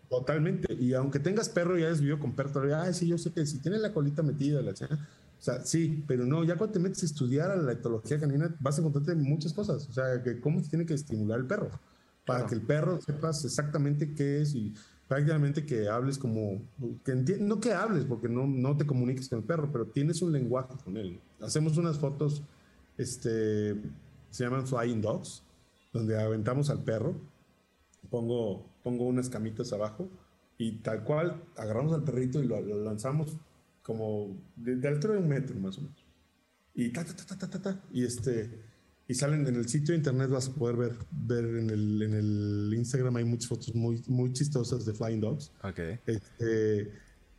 S3: Totalmente. Y aunque tengas perro, ya has vivido con perro, ay, sí, yo sé que si tiene la colita metida, la o sea, sí, pero no, ya cuando te metes a estudiar a la etología canina, vas a encontrarte muchas cosas. O sea, que cómo se tiene que estimular el perro. Para que el perro sepas exactamente qué es y prácticamente que hables como, que no que hables, porque no, no te comuniques con el perro, pero tienes un lenguaje con él. Hacemos unas fotos este, se llaman Flying Dogs, donde aventamos al perro, pongo, pongo unas camitas abajo y tal cual agarramos al perrito y lo, lanzamos como de, altura de un metro más o menos. Y ta, ta, ta, ta, ta, ta, y este, y salen en el sitio de internet vas a poder ver, ver en el, en el Instagram hay muchas fotos muy, muy chistosas de Flying Dogs.
S2: Okay.
S3: Este,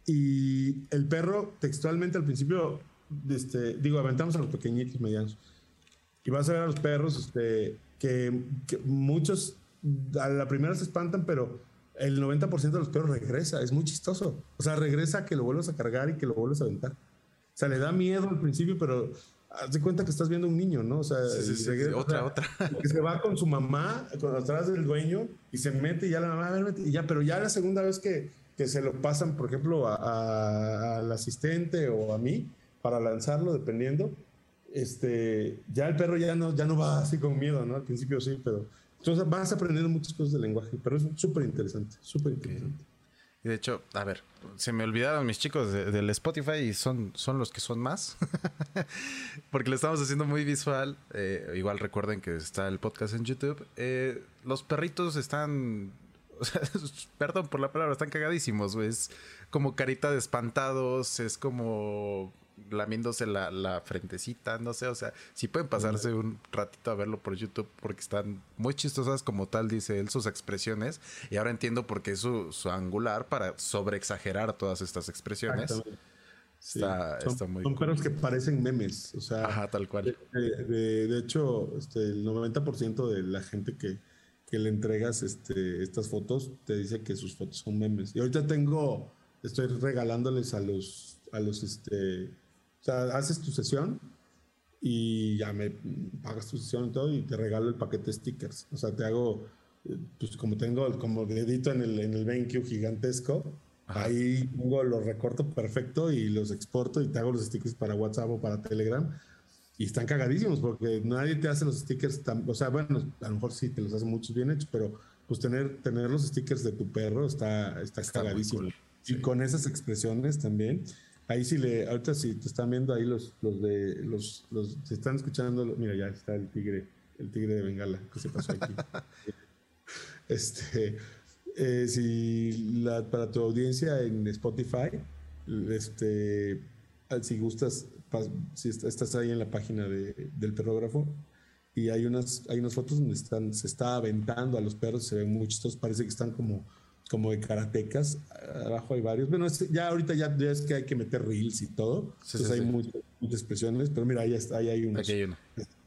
S3: y el perro textualmente al principio, este, digo, aventamos a los pequeñitos medianos y vas a ver a los perros este, que, muchos a la primera se espantan, pero el 90% de los perros regresa. Es muy chistoso. O sea, regresa que lo vuelvas a cargar y que lo vuelvas a aventar. O sea, le da miedo al principio, pero haz de cuenta que estás viendo un niño, ¿no? O sea,
S2: otra, otra.
S3: Que se va con su mamá, con, atrás del dueño, y se mete y ya la mamá, a ver, y ya, pero ya la segunda vez que, que se lo pasan, por ejemplo, al asistente o a mí, para lanzarlo, dependiendo, este, ya el perro ya no, ya no va así con miedo, ¿no? Al principio sí, pero entonces vas aprendiendo muchas cosas del lenguaje, pero es súper interesante, súper interesante.
S2: Y de hecho, a ver, se me olvidaron mis chicos del Spotify y son, son los que son más. Porque lo estamos haciendo muy visual. Eh, igual recuerden que está el podcast en YouTube. Eh, los perritos están. perdón por la palabra, están cagadísimos, Es como carita de espantados, es como lamiéndose la, la, frentecita, no sé, o sea, si pueden pasarse un ratito a verlo por YouTube porque están muy chistosas como tal, dice él, sus expresiones, y ahora entiendo por qué es su, angular para sobreexagerar todas estas expresiones.
S3: Está, son, muy son perros que parecen memes, o sea,
S2: Ajá, tal cual.
S3: De, de, hecho, este, el 90% de la gente que, que le entregas este, estas fotos te dice que sus fotos son memes. Y ahorita tengo, estoy regalándoles a los, a los este, o sea, haces tu sesión y ya me pagas tu sesión y todo y te regalo el paquete de stickers. O sea, te hago, pues como tengo, como edito en el, en el BenQ gigantesco, ahí pongo, los recorto perfecto y los exporto y te hago los stickers para WhatsApp o para Telegram. Y están cagadísimos porque nadie te hace los stickers tan, o sea, bueno, a lo mejor sí te los hace muchos bien hechos, pero pues tener, tener los stickers de tu perro está, está, cagadísimo. Y con esas expresiones también. Ahí sí le, ahorita si te están viendo ahí los, los de, los, los, se están escuchando, mira, ya está el tigre, el tigre de Bengala que se pasó aquí. este, eh, si la, para tu audiencia en Spotify, este, si gustas, si estás ahí en la página de, del perrógrafo y hay unas, hay unas fotos donde están, se está aventando a los perros, se ven muy chistosos, parece que están como como de karatecas. Abajo hay varios. Bueno, ya ahorita ya, es que hay que meter reels y todo. entonces hay muchas, expresiones. Pero mira, ahí, está, ahí hay unos.
S2: Aquí hay uno.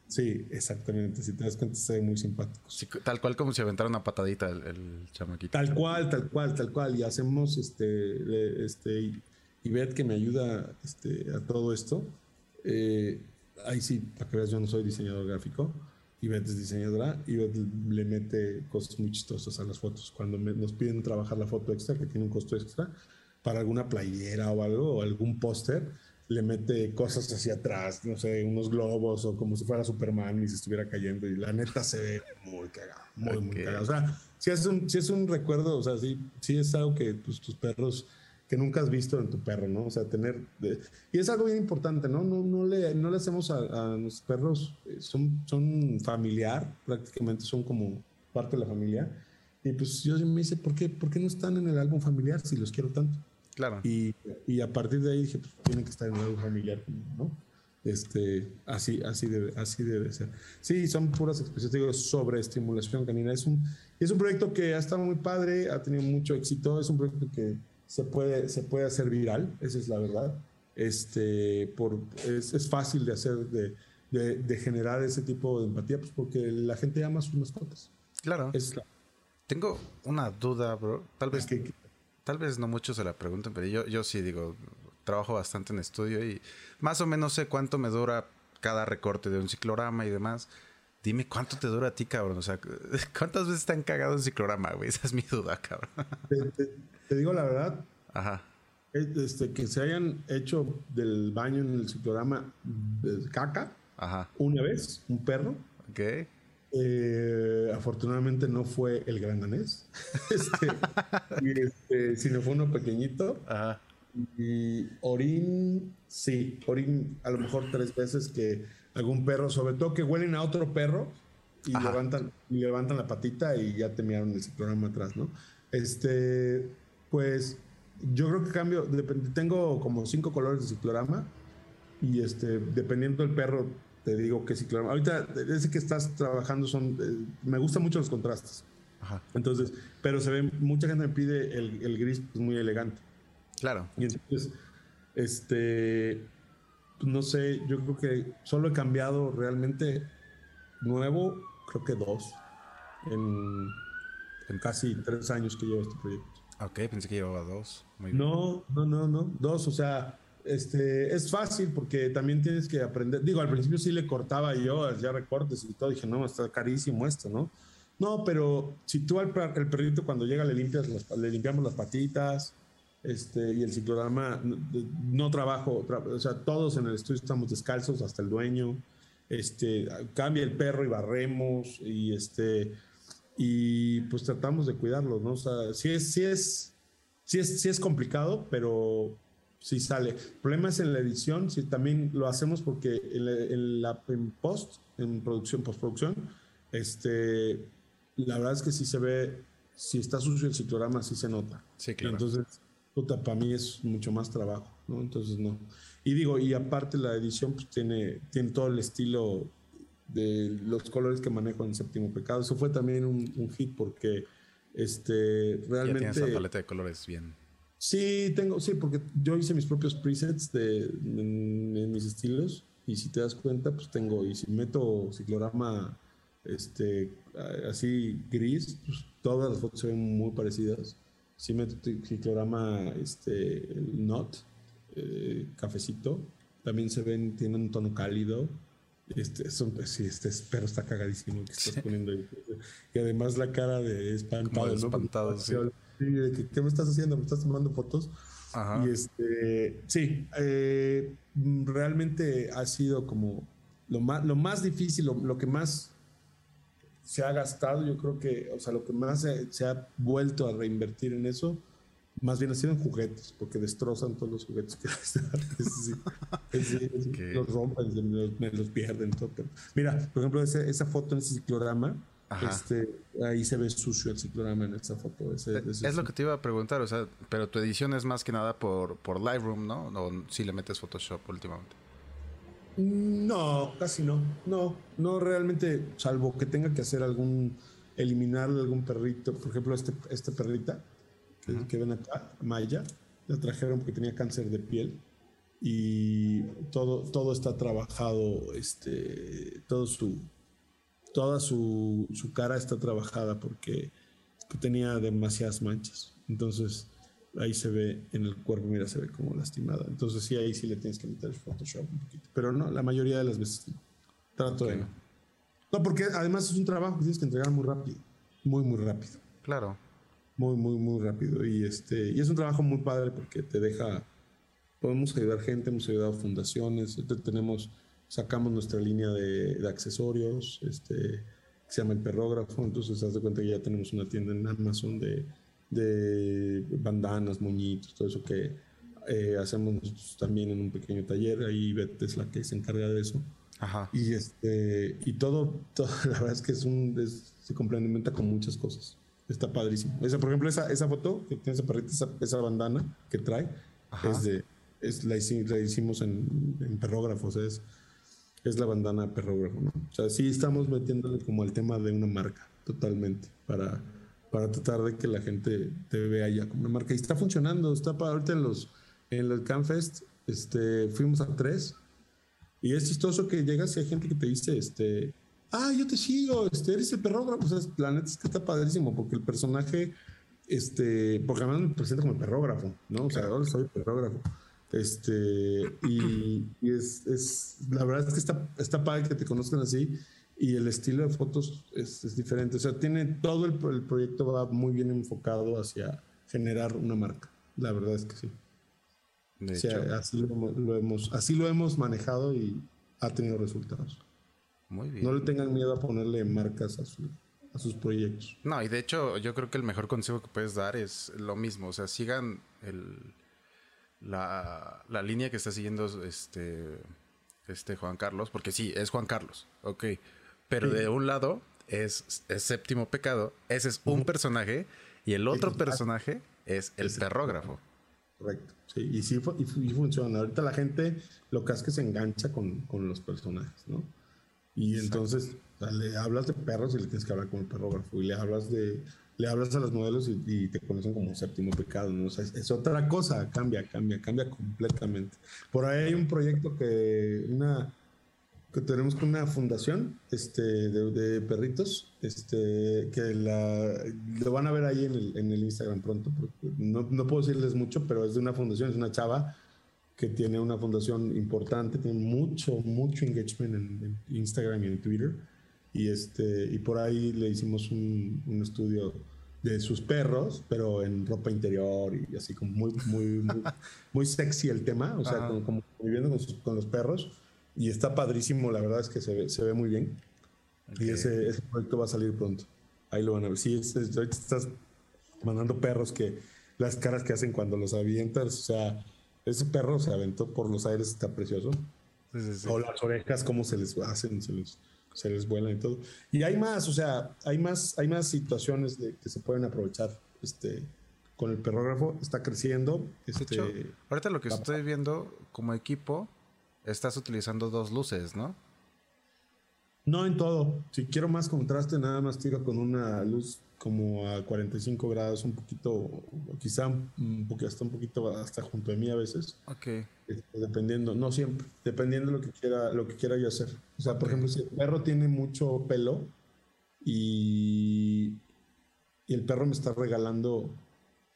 S3: Sí, exactamente. Si te das cuenta, se ve muy simpático.
S2: tal cual como si aventara una patadita el, chamaquito.
S3: Tal cual, tal cual, tal cual. Y hacemos este, este, Ivette que me ayuda este, a todo esto. Eh, ahí sí, para que veas, yo no soy diseñador gráfico Ivette es diseñadora, y le mete cosas muy chistosas a las fotos. Cuando nos piden trabajar la foto extra, que tiene un costo extra, para alguna playera o algo, o algún póster, le mete cosas hacia atrás, no sé, unos globos o como si fuera Superman y se estuviera cayendo. Y la neta se ve muy cagado, muy, muy cagado. O sea, si es un, si es un recuerdo, o sea, sí, sí es algo que pues, tus perros que nunca has visto en tu perro, ¿no? O sea, tener... y es algo bien importante, ¿no? No, no, le, no le hacemos a, a nuestros perros, eh, son, son familiar, prácticamente son como parte de la familia. Y pues yo me dice, ¿por qué, ¿por qué no están en el álbum familiar si los quiero tanto?
S2: Claro.
S3: Y, y a partir de ahí dije, pues tienen que estar en el álbum familiar, ¿no? Este, así, así, debe, así debe ser. Sí, son puras expresiones, digo, sobre estimulación canina. Es un, es un proyecto que ha estado muy padre, ha tenido mucho éxito, es un proyecto que se puede, se puede hacer viral, esa es la verdad. Este, por, es, fácil de hacer, de, de, generar ese tipo de empatía, pues porque la gente ama sus mascotas.
S2: Claro. Tengo una duda, bro. Tal vez, tal vez no muchos se la pregunten, pero yo, yo sí digo, trabajo bastante en estudio y más o menos sé cuánto me dura cada recorte de un ciclorama y demás. Dime cuánto te dura a ti, cabrón. O sea, ¿cuántas veces te han cagado un ciclorama, güey? Esa es mi duda, cabrón.
S3: Te, digo la verdad. Ajá. Este, que se hayan hecho del baño en el ciclorama de caca. Ajá. Una vez, un perro.
S2: Ok.
S3: Eh, afortunadamente no fue el gran danés, este, este, sino fue uno pequeñito. Ajá. Y orín, sí, orín a lo mejor tres veces que algún perro, sobre todo que huelen a otro perro y levantan, y levantan la patita y ya te miraron el programa atrás, ¿no? Este, pues yo creo que cambio, tengo como cinco colores de ciclorama y este, dependiendo del perro, te digo qué ciclorama. Ahorita, ese que estás trabajando son, eh, me gustan mucho los contrastes. Ajá. Entonces, pero se ve, mucha gente me pide el, el gris pues, muy elegante.
S2: Claro.
S3: Y entonces, este, no sé, yo creo que solo he cambiado realmente nuevo, creo que dos, en, casi tres años que llevo este proyecto.
S2: Ok, pensé que llevaba dos.
S3: no, no, no, no, dos, o sea, este, es fácil porque también tienes que aprender. Digo, al principio sí le cortaba yo, ya recortes y todo. Dije, no, está carísimo esto, ¿no? No, pero si tú al el perrito cuando llega le limpias le limpiamos las patitas, este, y el ciclorama no, trabajo, o sea, todos en el estudio estamos descalzos, hasta el dueño. Este, cambia el perro y barremos y este y pues tratamos de cuidarlo, ¿no? O sea, sí es, sí es, sí es, sí es complicado, pero sí sale. El problema es en la edición, sí, también lo hacemos porque en, la, post, en producción, postproducción, este, la verdad es que si se ve, si está sucio el ciclorama, sí se nota.
S2: Sí, claro.
S3: Entonces, puta, para mí es mucho más trabajo, ¿no? Entonces, no. Y digo, y aparte la edición, pues tiene, tiene todo el estilo de los colores que manejo en Séptimo Pecado. Eso fue también un, hit porque, este, realmente... Ya
S2: tienes la paleta de colores bien
S3: Sí, tengo, sí, porque yo hice mis propios presets de, en, mis estilos y si te das cuenta, pues tengo, y si meto ciclorama este, así gris, pues todas las fotos se ven muy parecidas. Si meto ciclorama este, el not, eh, cafecito, también se ven, tienen un tono cálido. Este, son, sí, este perro está cagadísimo que estás poniendo ahí. Y además la cara de espantado.
S2: espantado, sí.
S3: ¿qué me estás haciendo? ¿Me estás tomando fotos? Y este, sí, eh, realmente ha sido como lo más, lo más difícil, lo, que más se ha gastado, yo creo que, o sea, lo que más se, ha vuelto a reinvertir en eso, más bien ha sido en juguetes, porque destrozan todos los juguetes que los rompen, me los, pierden. Todo. Mira, por ejemplo, esa foto en ese ciclorama, este, ahí se ve sucio el ciclorama en esta foto.
S2: es lo que te iba a preguntar, o sea, pero tu edición es más que nada por, por Lightroom, ¿no? O si le metes Photoshop últimamente.
S3: No, casi no. No, no realmente, salvo que tenga que hacer algún, eliminar algún perrito. Por ejemplo, este, este perrita que, ven acá, Maya, la trajeron porque tenía cáncer de piel y todo, todo está trabajado, este, todo su, toda su, cara está trabajada porque tenía demasiadas manchas. Entonces ahí se ve en el cuerpo, mira, se ve como lastimada. Entonces sí, ahí sí le tienes que meter el Photoshop un poquito. Pero no, la mayoría de las veces Trato de no. No, porque además es un trabajo que tienes que entregar muy rápido. Muy, muy rápido.
S2: Claro.
S3: Muy, muy, muy rápido. Y, este, y es un trabajo muy padre porque te deja... Podemos ayudar gente, hemos ayudado fundaciones, tenemos sacamos nuestra línea de, accesorios, este, que se llama el perrógrafo, entonces haz de cuenta que ya tenemos una tienda en Amazon de, de bandanas, moñitos, todo eso que eh, hacemos también en un pequeño taller, ahí Beth es la que se encarga de eso.
S2: Ajá.
S3: Y, este, y todo, la verdad es que es un, se complementa con muchas cosas. Está padrísimo. Esa, por ejemplo, esa, esa foto que tiene esa perrita, esa, bandana que trae, es de, es, la, hicimos en, en perrógrafos. Es, es la bandana perrógrafo, ¿no? O sea, sí estamos metiéndole como al tema de una marca, totalmente, para, para tratar de que la gente te vea ya como una marca. Y está funcionando, está para ahorita en los, en el CanFest, este, fuimos a tres, y es chistoso que llegas y hay gente que te dice, este, ah, yo te sigo, este, eres el perrógrafo, o sea, la neta es que está padrísimo, porque el personaje, este, porque además me presenta como el perrógrafo, ¿no? O sea, ahora soy perrógrafo. Este, y, es, es, la verdad es que está, está padre que te conozcan así y el estilo de fotos es, es diferente. O sea, tiene todo el, el, proyecto va muy bien enfocado hacia generar una marca. La verdad es que sí. De hecho. así lo, hemos, así lo hemos manejado y ha tenido resultados.
S2: Muy bien.
S3: No le tengan miedo a ponerle marcas a, su, a sus proyectos.
S2: No, y de hecho yo creo que el mejor consejo que puedes dar es lo mismo. O sea, sigan el la, la línea que está siguiendo este, este Juan Carlos, porque sí, es Juan Carlos, ok. Pero de un lado es, séptimo pecado, ese es un personaje, y el otro personaje es el perrógrafo.
S3: Correcto, sí, y sí, y, funciona. Ahorita la gente lo que hace es que se engancha con, con los personajes, ¿no? Y entonces le hablas de perros y le tienes que hablar con el perrógrafo, y le hablas de le hablas a los modelos y, te conocen como séptimo pecado, ¿no? O sea, es, otra cosa, cambia, cambia, cambia completamente. Por ahí hay un proyecto que, una, que tenemos con una fundación este, de, perritos, este, que la, lo van a ver ahí en el, en el Instagram pronto. No, no, puedo decirles mucho, pero es de una fundación, es una chava que tiene una fundación importante, tiene mucho, mucho engagement en, Instagram y en Twitter. Y, este, y por ahí le hicimos un, un, estudio de sus perros, pero en ropa interior y así como muy, muy, muy, sexy el tema, o sea, como, viviendo con, con, los perros. Y está padrísimo, la verdad es que se ve, se ve muy bien. Y ese, ese, proyecto va a salir pronto. Ahí lo van a ver. Sí, estás mandando perros que las caras que hacen cuando los avientas, o sea, ese perro se aventó por los aires, está precioso. O las orejas, cómo se les hacen, se les, se les vuelan y todo. Y hay más, o sea, hay más, hay más situaciones de, que se pueden aprovechar este, con el perrógrafo. Está creciendo. Este,
S2: ahorita lo que estoy viendo como equipo, estás utilizando dos luces, ¿no?
S3: No en todo. Si quiero más contraste, nada más tiro con una luz como a 45 grados, un poquito, quizá un poquito, hasta un poquito hasta junto a mí a veces.
S2: Ok.
S3: Este, dependiendo, no siempre, dependiendo de lo que quiera, lo que quiera yo hacer. O sea, por ejemplo, si el perro tiene mucho pelo y, y el perro me está regalando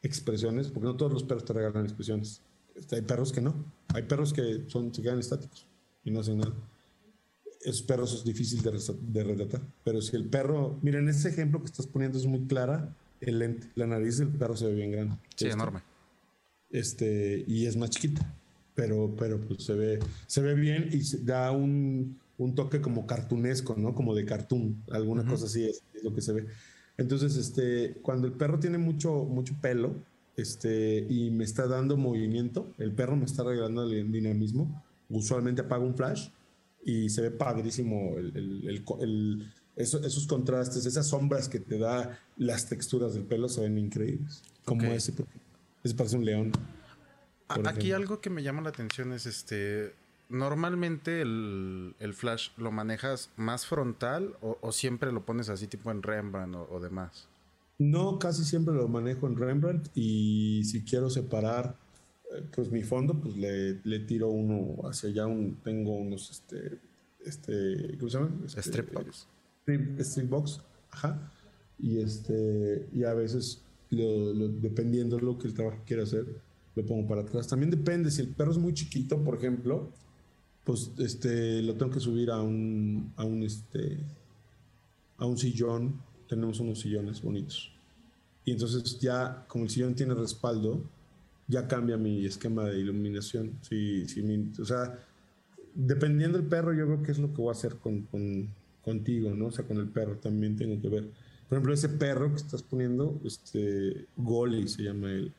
S3: expresiones, porque no todos los perros te regalan expresiones. Este, hay perros que no. Hay perros que son, se quedan estáticos y no hacen nada esos perros es difícil de, de retratar. Pero si el perro, miren, ese ejemplo que estás poniendo es muy clara, el lente, la nariz del perro se ve bien grande.
S2: Sí, este, enorme.
S3: Este, y es más chiquita, pero, pero pues se ve, se ve bien y da un, un toque como cartunesco, ¿no? Como de cartoon, alguna cosa así es, lo que se ve. Entonces, este, cuando el perro tiene mucho, mucho pelo, este, y me está dando movimiento, el perro me está regalando el dinamismo, usualmente apaga un flash y se ve padrísimo el, esos, contrastes, esas sombras que te da las texturas del pelo se ven increíbles. Como ese, ese parece un león.
S2: Aquí algo que me llama la atención es este. Normalmente el, flash lo manejas más frontal o, siempre lo pones así tipo en Rembrandt o, o demás.
S3: No, casi siempre lo manejo en Rembrandt y si quiero separar pues mi fondo, pues le, le, tiro uno hacia allá, un, tengo unos, este, este, ¿cómo se llama? Este,
S2: strip box.
S3: Strip, box, ajá. Y este, y a veces, lo, dependiendo de lo que el trabajo quiera hacer, lo pongo para atrás. También depende, si el perro es muy chiquito, por ejemplo, pues este, lo tengo que subir a un, a un, este, a un sillón. Tenemos unos sillones bonitos. Y entonces ya, como el sillón tiene respaldo, ya cambia mi esquema de iluminación. Sí, sí, o sea, dependiendo del perro, yo creo que es lo que voy a hacer con, contigo, ¿no? O sea, con el perro también tengo que ver. Por ejemplo, ese perro que estás poniendo, este, Goli se llama él.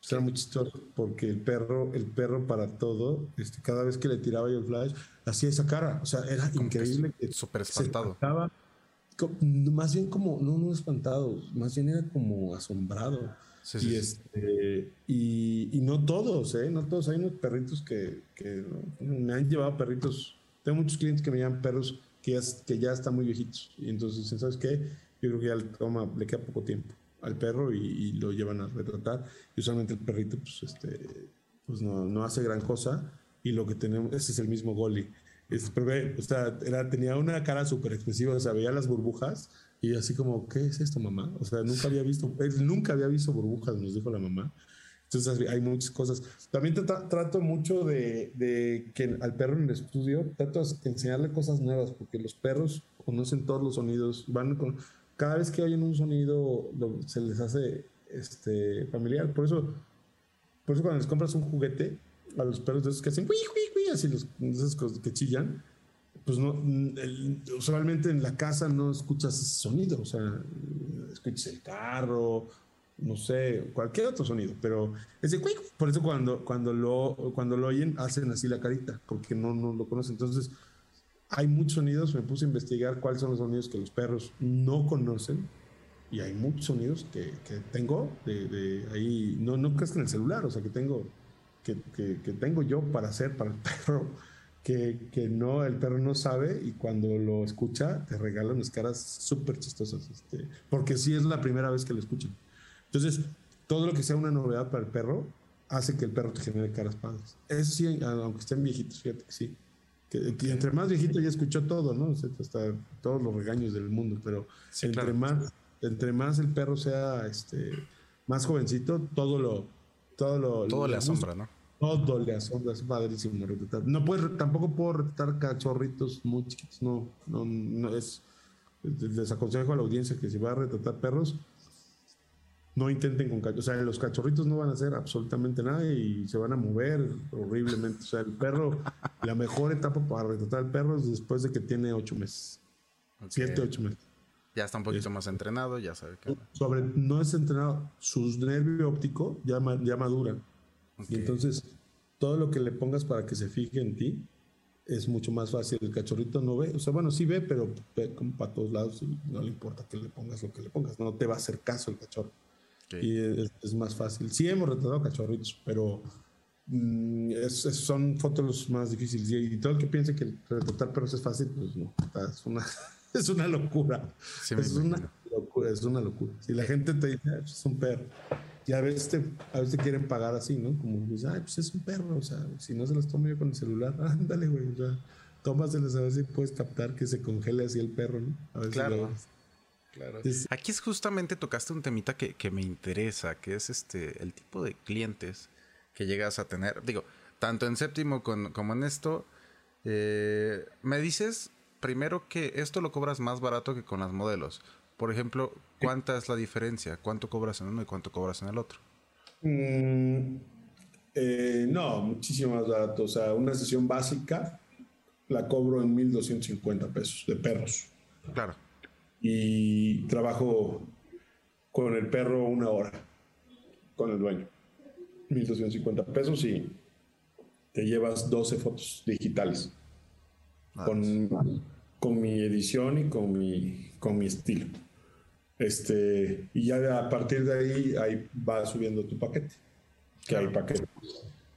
S3: Será muy chistoso porque el perro, el perro para todo, este, cada vez que le tiraba yo el flash, hacía esa cara. O sea, era increíble.
S2: Que Súper espantado.
S3: más bien como, no, no espantado, más bien era como asombrado y, este, y, no todos, ¿eh? No todos. Hay unos perritos que, que me han llevado perritos. Tengo muchos clientes que me llevan perros que ya, que ya están muy viejitos. Y entonces, ¿sabes qué? Yo creo que ya le, toma, le queda poco tiempo al perro y, lo llevan a retratar. Y usualmente el perrito, pues, este, pues no, no hace gran cosa. Y lo que tenemos, ese es el mismo Goli. Este, o sea, era, tenía una cara súper expresiva, o sea, veía las burbujas y así como, ¿qué es esto, mamá? O sea, nunca había visto, él nunca había visto burbujas, nos dijo la mamá. Entonces hay muchas cosas. También trato mucho de, de, que al perro en el estudio, trato de enseñarle cosas nuevas, porque los perros conocen todos los sonidos, van con, cada vez que oyen un sonido se les hace este, familiar. Por eso, por eso cuando les compras un juguete a los perros de esos que hacen, así los, cosas que chillan, pues no, usualmente en la casa no escuchas ese sonido, o sea, escuchas el carro, no sé, cualquier otro sonido, pero ese por eso cuando, cuando, lo, cuando lo oyen hacen así la carita, porque no, no lo conocen. Entonces, hay muchos sonidos, me puse a investigar cuáles son los sonidos que los perros no conocen, y hay muchos sonidos que, que tengo de, de, ahí, no, no crees que en el celular, o sea, que tengo, que, que, que tengo yo para hacer para el perro que, no, el perro no sabe y cuando lo escucha te regala unas caras súper chistosas, este, porque sí es la primera vez que lo escuchan. Entonces, todo lo que sea una novedad para el perro hace que el perro te genere caras padres. Eso sí, aunque estén viejitos, fíjate que sí. Que, entre más viejito ya escuchó todo, ¿no? hasta todos los regaños del mundo, pero entre, más, entre más el perro sea este, más jovencito, todo lo... Todo, lo,
S2: todo le asombra, ¿no?
S3: Todo le asombra, es padrísimo retratar. No puedes, tampoco puedo retratar cachorritos muy chiquitos, no, no, no es. Les aconsejo a la audiencia que si va a retratar perros, no intenten con cachorritos. O sea, los cachorritos no van a hacer absolutamente nada y se van a mover horriblemente. O sea, el perro, la mejor etapa para retratar al perro es después de que tiene ocho meses. Siete, ocho meses.
S2: Ya está un poquito más entrenado, ya sabe que.
S3: Sobre, no es entrenado, su nervio óptico ya, ya madura. Y entonces, todo lo que le pongas para que se fije en ti es mucho más fácil. El cachorrito no ve, o sea, bueno, sí ve, pero ve como para todos lados y no le importa que le pongas lo que le pongas. No te va a hacer caso el cachorro. Y es, más fácil. Sí hemos retratado cachorritos, pero mm, son fotos más difíciles. Y, todo el que piense que retratar perros es fácil, pues no, es una, es una locura. es una locura, es una locura. Si la gente te dice, pues, es un perro, y a veces, te, a veces quieren pagar así, ¿no? Como, pues, ay, pues es un perro, o sea, si no se los tomo yo con el celular, ándale, güey, o sea, tómaselos a ver si puedes captar que se congele así el perro, ¿no? A ver
S2: claro. Claro. Aquí es justamente tocaste un temita que, que, me interesa, que es este el tipo de clientes que llegas a tener. Digo, tanto en séptimo como en esto, eh, me dices primero que esto lo cobras más barato que con las modelos. Por ejemplo, ¿cuánta es la diferencia? ¿Cuánto cobras en uno y cuánto cobras en el otro?
S3: Mm, eh, no, muchísimo más barato. O sea, una sesión básica la cobro en 1.250 pesos de perros.
S2: Claro.
S3: Y trabajo con el perro una hora, con el dueño. 1.250 pesos y te llevas 12 fotos digitales. Con, con mi edición y con mi, con mi estilo. Este, y ya a partir de ahí, ahí va subiendo tu paquete. Que hay paquete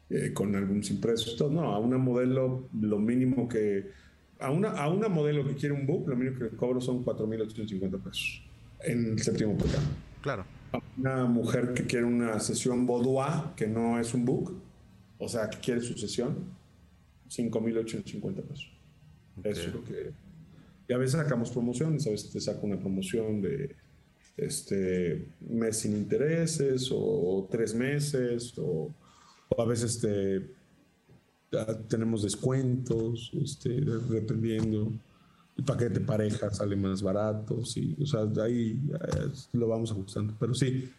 S3: eh, con algunos impresos. no, a una modelo, lo mínimo que. A una, a una modelo que quiere un book, lo mínimo que cobro son 4.850 pesos en el séptimo programa.
S2: Claro.
S3: A una mujer que quiere una sesión boudoir, que no es un book, o sea, que quiere su sesión, 5.850 pesos. Eso es lo que y a veces sacamos promociones, a veces te saco una promoción de este mes sin intereses o, tres meses o, a veces te, tenemos descuentos, este, dependiendo. El paquete pareja sale más barato, sí, o sea, ahí eh, lo vamos ajustando. Pero sí,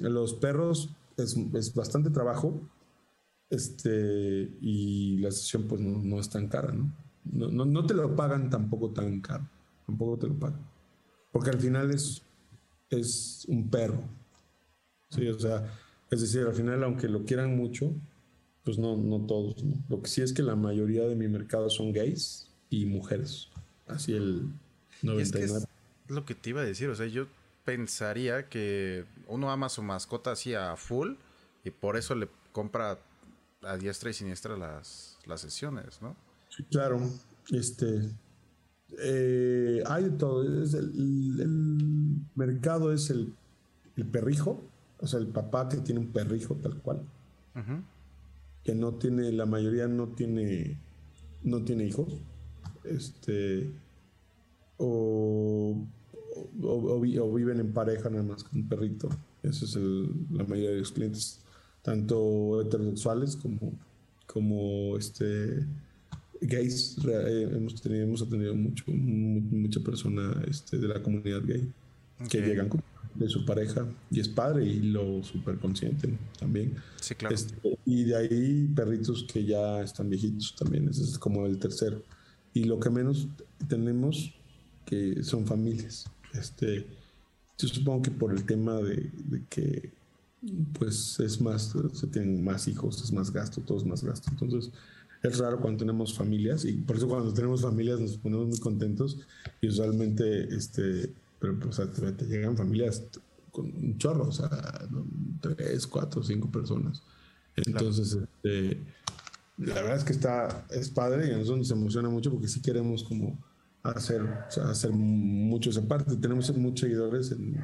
S3: los perros es, es bastante trabajo este, y la sesión pues no, no es tan cara, ¿no? No, no, te lo pagan tampoco tan caro. Tampoco te lo pagan. Porque al final es, es un perro. Sí, o sea, es decir, al final, aunque lo quieran mucho, pues no, no todos. Lo que sí es que la mayoría de mi mercado son gays y mujeres. Así el 99.
S2: es, lo que te iba a decir. O sea, yo pensaría que uno ama a su mascota así a full y por eso le compra a diestra y siniestra las, las sesiones, ¿no?
S3: Claro, este, eh, hay de todo. el, mercado es el, perrijo, o sea, el papá que tiene un perrijo tal cual, que no tiene, la mayoría no tiene, no tiene hijos, este, o, o, viven en pareja nada más con un perrito. Esa es la mayoría de los clientes, tanto heterosexuales como, como este gays, eh, hemos tenido, hemos tenido mucho, mucha persona este, de la comunidad gay que llegan de su pareja y es padre y lo súper consciente también.
S2: Sí, claro.
S3: Este, y de ahí perritos que ya están viejitos también, ese es como el tercero. Y lo que menos tenemos que son familias. Este, yo supongo que por el tema de, de que pues es más, se tienen más hijos, es más gasto, todo es más gasto. Entonces, es raro cuando tenemos familias y por eso cuando tenemos familias nos ponemos muy contentos y usualmente, este, pero pues, te, llegan familias con un chorro, o sea, tres, cuatro, cinco personas. Entonces, este, la verdad es que está, es padre y a nosotros nos emociona mucho porque sí queremos como hacer, o sea, hacer mucho esa parte. Tenemos muchos seguidores, en,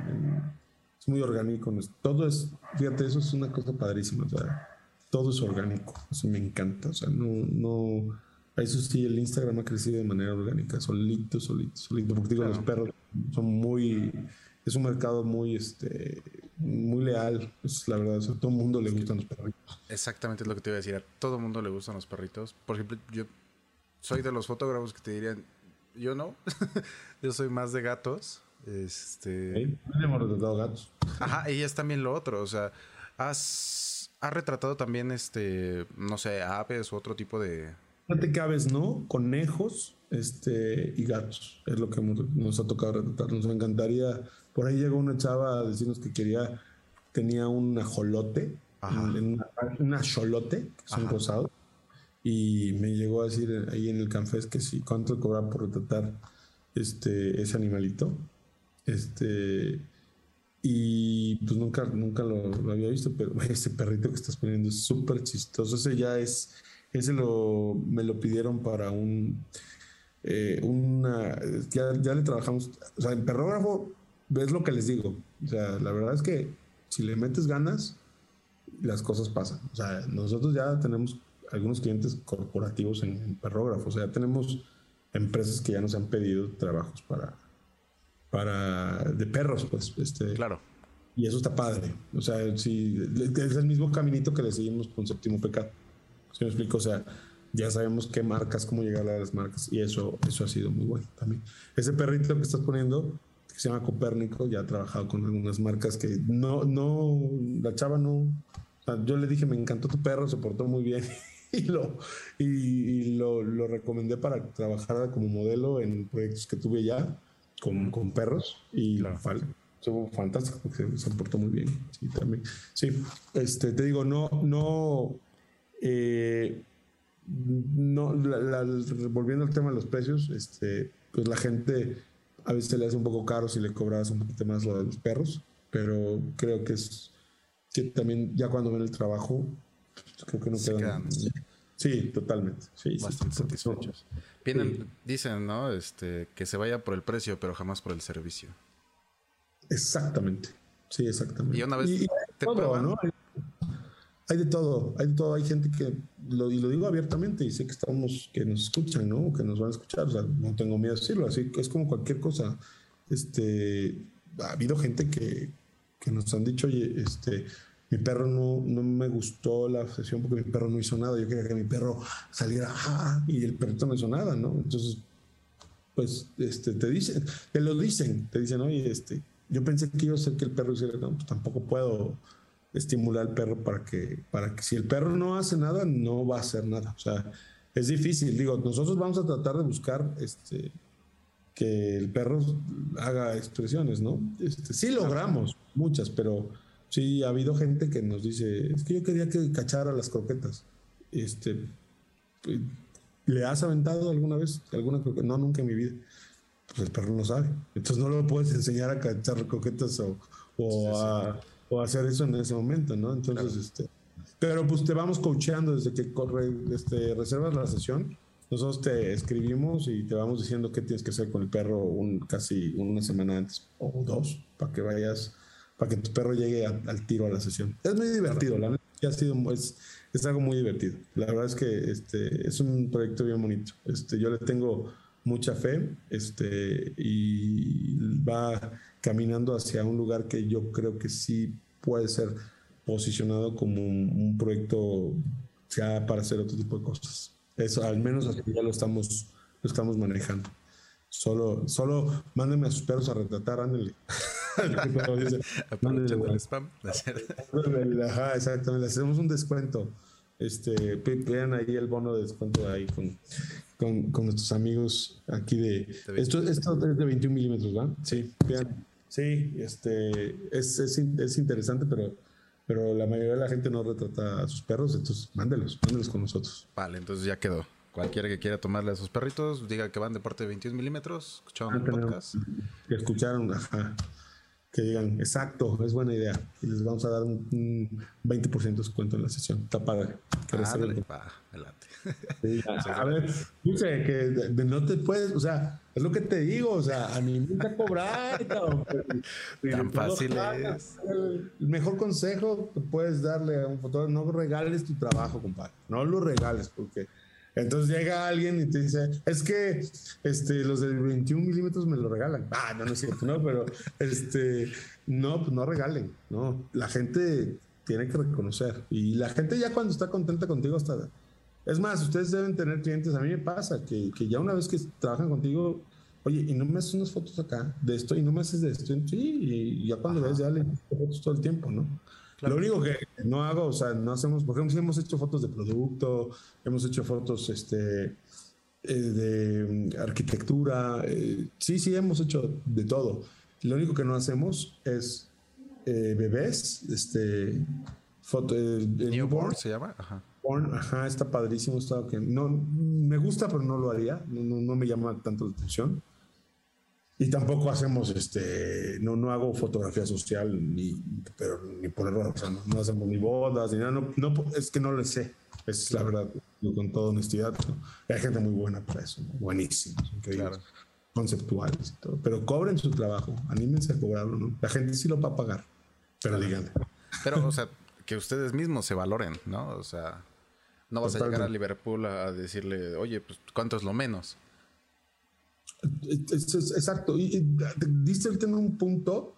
S3: es muy orgánico. Todo es, fíjate, eso es una cosa padrísima. O sea, todo es orgánico. Eso me encanta. O sea, no, no. Eso sí, el Instagram ha crecido de manera orgánica, solito, solito, solito. Porque digo, los perros son muy. Es un mercado muy este, muy leal. Es la verdad, a todo el mundo le gustan los perritos.
S2: Exactamente es lo que te iba a decir. A todo el mundo le gustan los perritos. Por ejemplo, yo soy de los fotógrafos que te dirían, yo no, yo soy más de gatos. Este.
S3: hemos retratado gatos.
S2: Ajá, y es también lo otro. O sea, has, has retratado también, este, no sé, aves u otro tipo de.
S3: No te cabes, ¿no? Conejos este, y gatos. Es lo que nos ha tocado retratar. Nos encantaría. Por ahí llegó una chava a decirnos que quería, tenía un ajolote, un una, que son rosados. Y me llegó a decir ahí en el Canfés que sí, cuánto cobra por retratar este, ese animalito. Este, y pues nunca, nunca lo, había visto, pero ese perrito que estás poniendo es súper chistoso. Ese ya es, ese lo, me lo pidieron para un, eh, una, ya, ya, le trabajamos, o sea, en perrógrafo, ves lo que les digo. O sea, la verdad es que si le metes ganas, las cosas pasan. O sea, nosotros ya tenemos algunos clientes corporativos en, en o sea, ya tenemos empresas que ya nos han pedido trabajos para, para de perros, pues. Este,
S2: claro.
S3: Y eso está padre. O sea, sí, es el mismo caminito que le seguimos con Séptimo Pecado. ¿Sí me explico? O sea, ya sabemos qué marcas, cómo llegar a las marcas. Y eso, eso ha sido muy bueno también. Ese perrito que estás poniendo, que se llama Copérnico, ya ha trabajado con algunas marcas que no, no, la chava no. yo le dije, me encantó tu perro, se portó muy bien. y lo, y, lo, lo recomendé para trabajar como modelo en proyectos que tuve ya con, con perros y la falta estuvo fantástico porque se portó muy bien. Sí, también. Sí, este, te digo, no, no, eh, no, volviendo al tema de los precios, este, pues la gente a veces le hace un poco caro si le cobras un poquito más lo de los perros, pero creo que es que también ya cuando ven el trabajo, pues, creo que no quedan. Sí, totalmente. Sí,
S2: Bastante satisfechos. Dicen, ¿no? Este, que se vaya por el precio, pero jamás por el servicio.
S3: Exactamente. Sí, exactamente.
S2: Y una vez
S3: hay, todo, ¿no? hay, de todo, hay de todo. Hay gente que, lo, y lo digo abiertamente, y sé que estamos, que nos escuchan, ¿no? Que nos van a escuchar. O sea, no tengo miedo de decirlo. Así que es como cualquier cosa. Este, ha habido gente que, que nos han dicho, oye, este, mi perro no, no me gustó la sesión porque mi perro no hizo nada. Yo quería que mi perro saliera ah", y el perrito no hizo nada, ¿no? Entonces, pues este, te dicen, te lo dicen, te dicen, oye, este, yo pensé que iba a ser que el perro hiciera, no, pues tampoco puedo estimular al perro para que, para que si el perro no hace nada, no va a hacer nada. O sea, es difícil. Digo, nosotros vamos a tratar de buscar este, que el perro haga expresiones, ¿no? Este, sí logramos muchas, pero Sí, ha habido gente que nos dice, es que yo quería que cachara las croquetas. Este, ¿Le has aventado alguna vez alguna croqueta? No, nunca en mi vida. Pues el perro no sabe. Entonces no lo puedes enseñar a cachar croquetas o, o, a, o hacer eso en ese momento, ¿no? Entonces, este, pero pues te vamos coacheando desde que corre, este, reservas la sesión. Nosotros te escribimos y te vamos diciendo qué tienes que hacer con el perro un, casi una semana antes o dos para que vayas para que tu perro llegue al tiro a la sesión. Es muy divertido, la ha sido, es, es, algo muy divertido. La verdad es que este, es un proyecto bien bonito. Este, yo le tengo mucha fe este, y va caminando hacia un lugar que yo creo que sí puede ser posicionado como un, proyecto ya para hacer otro tipo de cosas. Eso, al menos así ya lo estamos, lo estamos manejando. Solo, solo mándenme a sus perros a retratar, ándale.
S2: el spam.
S3: Ajá, exactamente. hacemos un descuento. Este, vean ahí el bono de descuento ahí con, con, con nuestros amigos aquí de. esto, esto es de 21 milímetros, ¿verdad? Sí, vean. Sí, este, es, es, es, interesante, pero, pero la mayoría de la gente no retrata a sus perros, entonces mándelos, mándelos con nosotros.
S2: Vale, entonces ya quedó. Cualquiera que quiera tomarle a sus perritos, diga que van de parte de 21 milímetros, escucharon el podcast.
S3: Que escucharon, ajá que digan, exacto, es buena idea. Y les vamos a dar un, 20% de descuento en la sesión. Está padre.
S2: Ah,
S3: a, ver, dice que no te puedes, o sea, es lo que te digo, o sea, a mí me cobrar.
S2: Tan fácil es.
S3: El mejor consejo que puedes darle a un fotógrafo, no regales tu trabajo, compadre. No lo regales, porque Entonces llega alguien y te dice, es que este, los de 21 milímetros me lo regalan. Ah, no, no es cierto, no, pero este, no, pues no regalen, no. La gente tiene que reconocer. Y la gente ya cuando está contenta contigo está... Es más, ustedes deben tener clientes, a mí me pasa, que, que ya una vez que trabajan contigo, oye, y no me haces unas fotos acá de esto y no me haces de esto. Sí, y ya cuando ves, ya le fotos todo el tiempo, ¿no? Lo único que no hago, o sea, no hacemos, por ejemplo, hemos hecho fotos de producto, hemos hecho fotos este, eh, de arquitectura, eh, sí, sí, hemos hecho de todo. Lo único que no hacemos es eh, bebés, este, foto,
S2: newborn se llama, ajá.
S3: ajá, está padrísimo, está que no me gusta, pero no lo haría, no, no me llama tanto la atención. Y tampoco hacemos, este, no, no hago fotografía social, ni, pero, ni por error, o sea, no, hacemos ni bodas, ni nada, no, no, es que no lo sé, es la verdad, con toda honestidad. Hay gente muy buena para eso, buenísima, increíbles, conceptuales y todo, pero cobren su trabajo, anímense a cobrarlo, ¿no? La gente sí lo va a pagar, pero díganle.
S2: Pero, o sea, que ustedes mismos se valoren, ¿no? O sea, no vas a llegar a Liverpool a decirle, oye, pues, ¿cuánto es lo menos?
S3: Exacto. Y, diste el tema un punto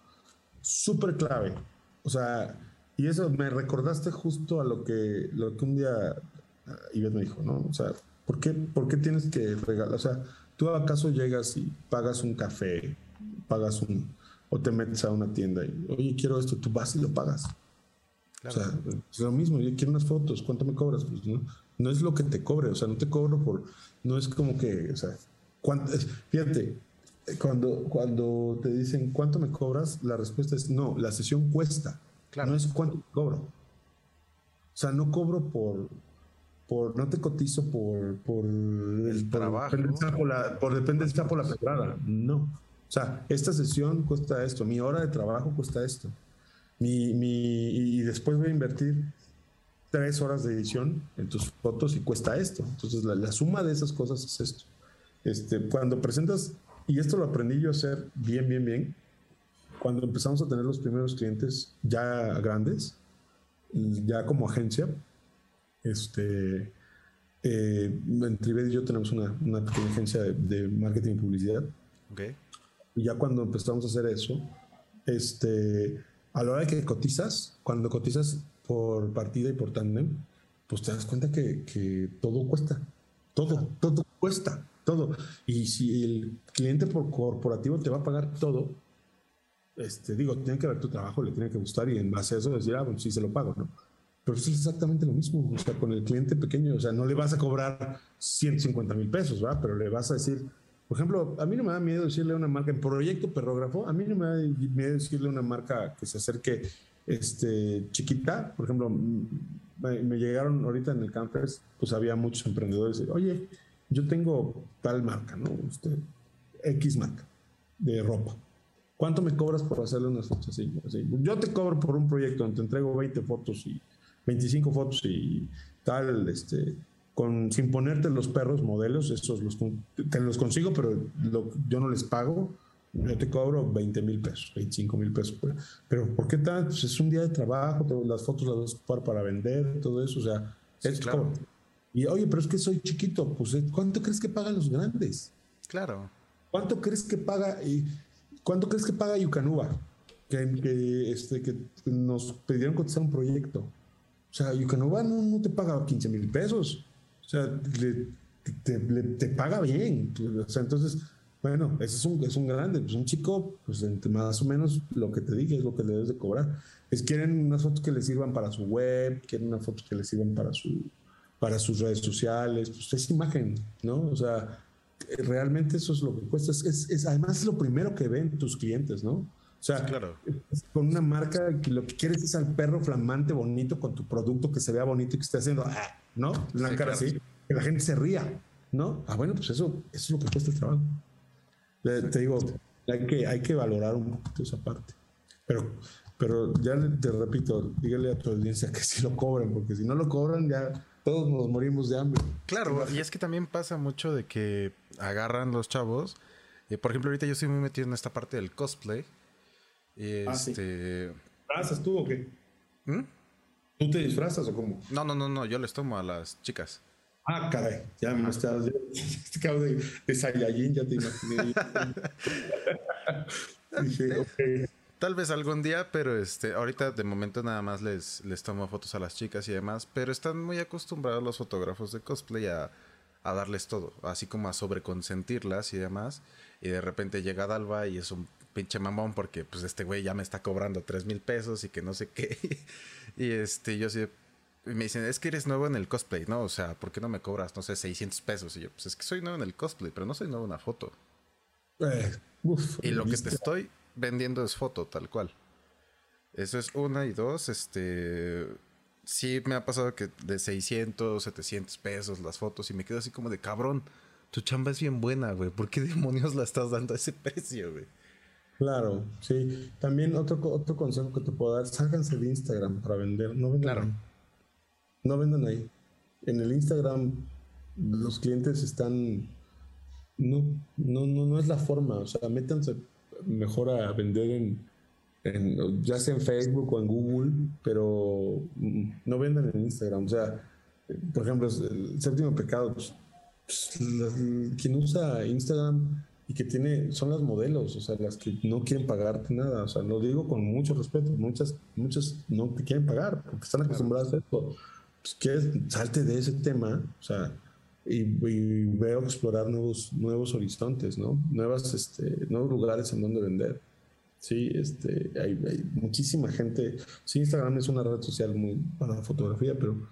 S3: súper clave. O sea, y eso me recordaste justo a lo que, lo que un día ah, Ivette me dijo, ¿no? O sea, ¿por qué, ¿por qué tienes que regalar? O sea, tú acaso llegas y pagas un café, pagas un, o te metes a una tienda y, oye, quiero esto, tú vas y lo pagas. O sea, es lo mismo, yo quiero unas fotos, ¿cuánto me cobras? Pues no, no es lo que te cobre, o sea, no te cobro por, no es como que, o sea, Fíjate, cuando, cuando te dicen cuánto me cobras, la respuesta es no, la sesión cuesta. No es cuánto cobro. O sea, no cobro por, por no te cotizo por, por
S2: el trabajo.
S3: Por, depende del sapo la pedrada. No. O sea, esta sesión cuesta esto, mi hora de trabajo cuesta esto. Mi, mi, y después voy a invertir tres horas de edición en tus fotos y cuesta esto. Entonces, la, la suma de esas cosas es esto. Este, cuando presentas, y esto lo aprendí yo a hacer bien, bien, bien, cuando empezamos a tener los primeros clientes ya grandes, ya como agencia, este, eh, y yo tenemos una, una pequeña agencia de, marketing y publicidad.
S2: Okay.
S3: Y ya cuando empezamos a hacer eso, este, a la hora de que cotizas, cuando cotizas por partida y por tandem, pues te das cuenta que, que todo cuesta. Todo, todo cuesta todo. Y si el cliente por corporativo te va a pagar todo, este, digo, tiene que ver tu trabajo, le tiene que gustar y en base a eso decir, ah, bueno, sí se lo pago, ¿no? Pero es exactamente lo mismo, o sea, con el cliente pequeño, o sea, no le vas a cobrar 150 mil pesos, ¿verdad? Pero le vas a decir, por ejemplo, a mí no me da miedo decirle a una marca, en proyecto perrógrafo, a mí no me da miedo decirle a una marca que se acerque este, chiquita, por ejemplo, me, llegaron ahorita en el campus, pues había muchos emprendedores, oye, yo tengo tal marca, ¿no? Usted, X marca de ropa. ¿Cuánto me cobras por hacerle unas fotos así? Yo te cobro por un proyecto donde te entrego 20 fotos y 25 fotos y tal, este, con, sin ponerte los perros modelos, esos los, te los consigo, pero yo no les pago. Yo te cobro 20 mil pesos, 25 mil pesos. Pero, ¿por qué tal? Pues es un día de trabajo, las fotos las vas a ocupar para vender, todo eso. O sea, es claro. Y oye, pero es que soy chiquito, pues eh, ¿cuánto crees que pagan los grandes?
S2: Claro.
S3: ¿Cuánto crees que paga y cuánto crees que paga Yucanuba? Que, este, que nos pidieron cotizar un proyecto. O sea, Yucanuba no, te paga 15 mil pesos. O sea, te, paga bien. O sea, entonces, bueno, ese es un, es un grande, pues un chico, pues más o menos lo que te dije es lo que le debes de cobrar. Es quieren unas fotos que le sirvan para su web, quieren unas fotos que le sirvan para su, para sus redes sociales, pues es imagen, ¿no? O sea, realmente eso es lo que cuesta. Es, es, además es lo primero que ven tus clientes, ¿no? O sea,
S2: claro.
S3: con una marca que lo que quieres es al perro flamante bonito con tu producto que se vea bonito y que esté haciendo, ah, ¿no? Una cara así, que la gente se ría, ¿no? Ah, bueno, pues eso, eso es lo que cuesta el trabajo. Te digo, hay que, hay que valorar un poquito esa parte. Pero, pero ya te repito, dígale a tu audiencia que si lo cobren, porque si no lo cobran, ya todos nos morimos de hambre.
S2: Claro, y es que también pasa mucho de que agarran los chavos. Eh, por ejemplo, ahorita yo estoy muy metido en esta parte del cosplay.
S3: Ah, este... ¿Disfrazas tú o qué? ¿Mm? ¿Tú te disfrazas o cómo?
S2: No, no, no, no, yo les tomo a las chicas.
S3: Ah, caray, ya me estás. Este cabrón de, de Saiyajin, ya te imaginé.
S2: Dije, ok. Tal vez algún día, pero este, ahorita de momento nada más les, les tomo fotos a las chicas y demás, pero están muy acostumbrados los fotógrafos de cosplay a, a darles todo, así como a sobreconsentirlas y demás. Y de repente llega Dalva y es un pinche mamón porque pues este güey ya me está cobrando tres mil pesos y que no sé qué. y este, yo sí, me dicen, es que eres nuevo en el cosplay, ¿no? O sea, ¿por qué no me cobras, no sé, 600 pesos? Y yo, pues es que soy nuevo en el cosplay, pero no soy nuevo en una foto. Eh, y lo que te estoy vendiendo es foto, tal cual. Eso es una y dos, este... Sí me ha pasado que de 600, 700 pesos las fotos y me quedo así como de cabrón. Tu chamba es bien buena, güey. ¿Por qué demonios la estás dando a ese precio, güey?
S3: Claro, sí. También otro, otro consejo que te puedo dar, sálganse de Instagram para vender. No vendan ahí. No vendan ahí. En el Instagram los clientes están... No, no, no, no es la forma. O sea, métanse mejor a vender en, ya sea en Facebook o en Google, pero no vendan en Instagram. O sea, por ejemplo, el séptimo pecado, pues, pues, quien usa Instagram y que tiene, son las modelos, o sea, las que no quieren pagarte nada. O sea, lo digo con mucho respeto. Muchas, muchas no te quieren pagar porque están acostumbradas a esto. Pues, quieres, salte de ese tema, o sea, y, veo explorar nuevos, nuevos horizontes, ¿no? Nuevas, este, nuevos lugares en donde vender. Sí, este, hay, hay, muchísima gente. Sí, Instagram es una red social muy para la fotografía, pero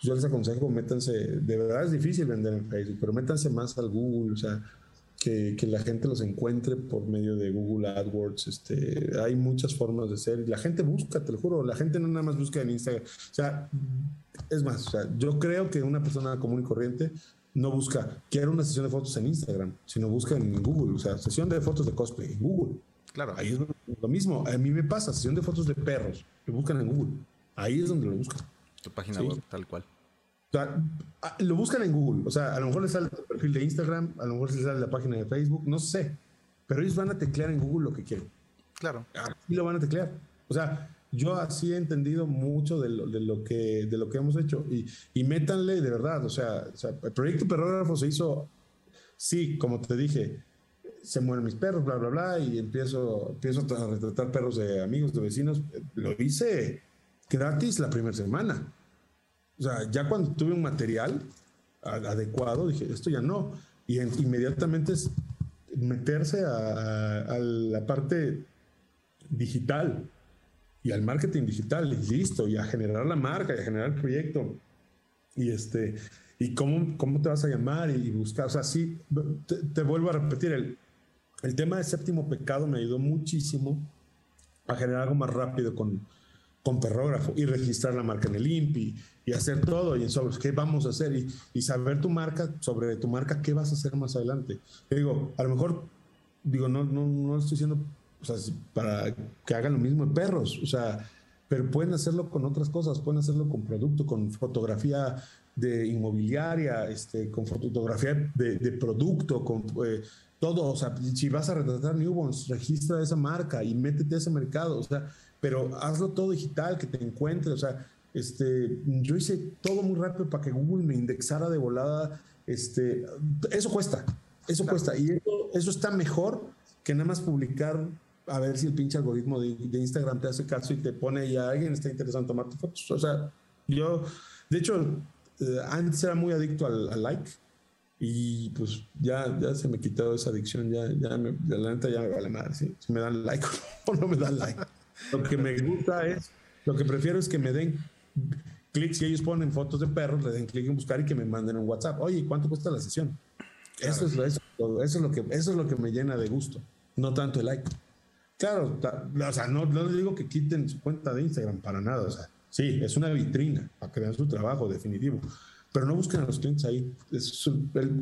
S3: yo les aconsejo, métanse, de verdad es difícil vender en Facebook, pero métanse más al Google, o sea, que, que, la gente los encuentre por medio de Google AdWords. Este, hay muchas formas de ser. La gente busca, te lo juro, la gente no nada más busca en Instagram. O sea, es más, o sea, yo creo que una persona común y corriente no busca, quiero una sesión de fotos en Instagram, sino busca en Google, o sea, sesión de fotos de cosplay en Google.
S2: Claro.
S3: Ahí es lo mismo. A mí me pasa, sesión de fotos de perros, lo buscan en Google. Ahí es donde lo buscan.
S2: Tu página web, tal cual.
S3: O sea, ah, lo buscan en Google. O sea, a lo mejor les sale el perfil de Instagram, a lo mejor les sale la página de Facebook, no sé. Pero ellos van a teclear en Google lo que quieren.
S2: Claro.
S3: Y lo van a teclear. O sea, yo así he entendido mucho de lo, de lo, que, de lo que hemos hecho. Y, y métanle de verdad. O sea, el proyecto Perrógrafo se hizo, sí, como te dije, se mueren mis perros, bla, bla, bla, y empiezo, empiezo a retratar perros de amigos, de vecinos. Lo hice gratis la primera semana. O sea, ya cuando tuve un material adecuado, dije, esto ya no. Y inmediatamente es meterse a, la parte digital y al marketing digital y listo, y a generar la marca y a generar el proyecto. Y este, y cómo, cómo te vas a llamar y buscar. O sea, sí, te, vuelvo a repetir, el, el tema del séptimo pecado me ayudó muchísimo a generar algo más rápido con, con perrógrafo y registrar la marca en el INPI y hacer todo y sobre qué vamos a hacer y, y, saber tu marca, sobre tu marca, qué vas a hacer más adelante. digo, a lo mejor, digo, no, no, no estoy diciendo o sea, para que hagan lo mismo en perros, o sea, pero pueden hacerlo con otras cosas, pueden hacerlo con producto, con fotografía de inmobiliaria, este, con fotografía de, de producto, con eh, todo, o sea, si vas a retratar newborns, registra esa marca y métete a ese mercado, o sea, pero hazlo todo digital, que te encuentre, o sea, este, yo hice todo muy rápido para que Google me indexara de volada, este, eso cuesta, eso cuesta, y eso, eso, está mejor que nada más publicar a ver si el pinche algoritmo de, Instagram te hace caso y te pone y alguien está interesado en tomarte fotos, o sea, yo, de hecho, eh, antes era muy adicto al, like, y pues ya, ya se me quitó esa adicción, ya, ya me, la neta ya me vale madre, si, si me dan like o no me dan like. Lo que me gusta es, lo que prefiero es que me den clic, si ellos ponen fotos de perros, le den clic en buscar y que me manden un WhatsApp. Oye, ¿cuánto cuesta la sesión? Eso, es, eso, eso, es lo que, eso es lo que me llena de gusto, no tanto el like. Claro, o sea, no, no les digo que quiten su cuenta de Instagram para nada, o sea, sí, es una vitrina para que vean su trabajo definitivo, pero no busquen a los clientes ahí.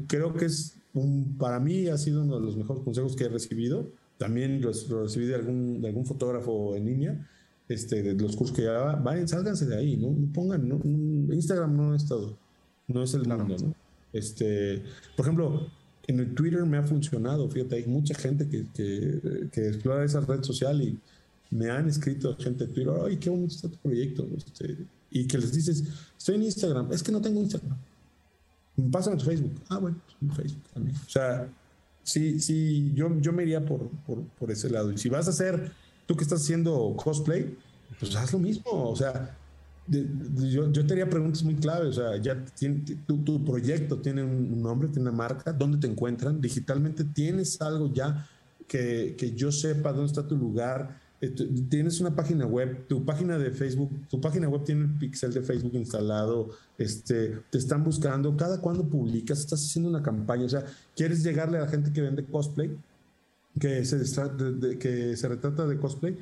S3: creo que es un, para mí ha sido uno de los mejores consejos que he recibido también lo, recibí de algún, de algún fotógrafo en línea, este, de los cursos que llevaba. Vayan, sálganse de ahí, no, pongan, no, Instagram no es todo, no es el mundo, ¿no? Este, por ejemplo, en el Twitter me ha funcionado, fíjate, hay mucha gente que, que, que explora esa red social y me han escrito gente de Twitter, ay, qué bonito está tu proyecto, este, y que les dices, estoy en Instagram, es que no tengo Instagram. Pásame tu Facebook. Ah, bueno, pues, Facebook también. O sea, sí, sí, yo, yo me iría por, por, por ese lado. Y si vas a hacer, tú que estás haciendo cosplay, pues haz lo mismo. O sea, yo, yo, te haría preguntas muy claves. O sea, ya tiene, tu, tu, proyecto tiene un nombre, tiene una marca, ¿dónde te encuentran? Digitalmente tienes algo ya que, que yo sepa dónde está tu lugar. Eh, tienes una página web, tu página de Facebook, tu página web tiene el pixel de Facebook instalado, este, te están buscando, cada cuando publicas, estás haciendo una campaña, o sea, quieres llegarle a la gente que vende cosplay, que se, que se retrata de cosplay,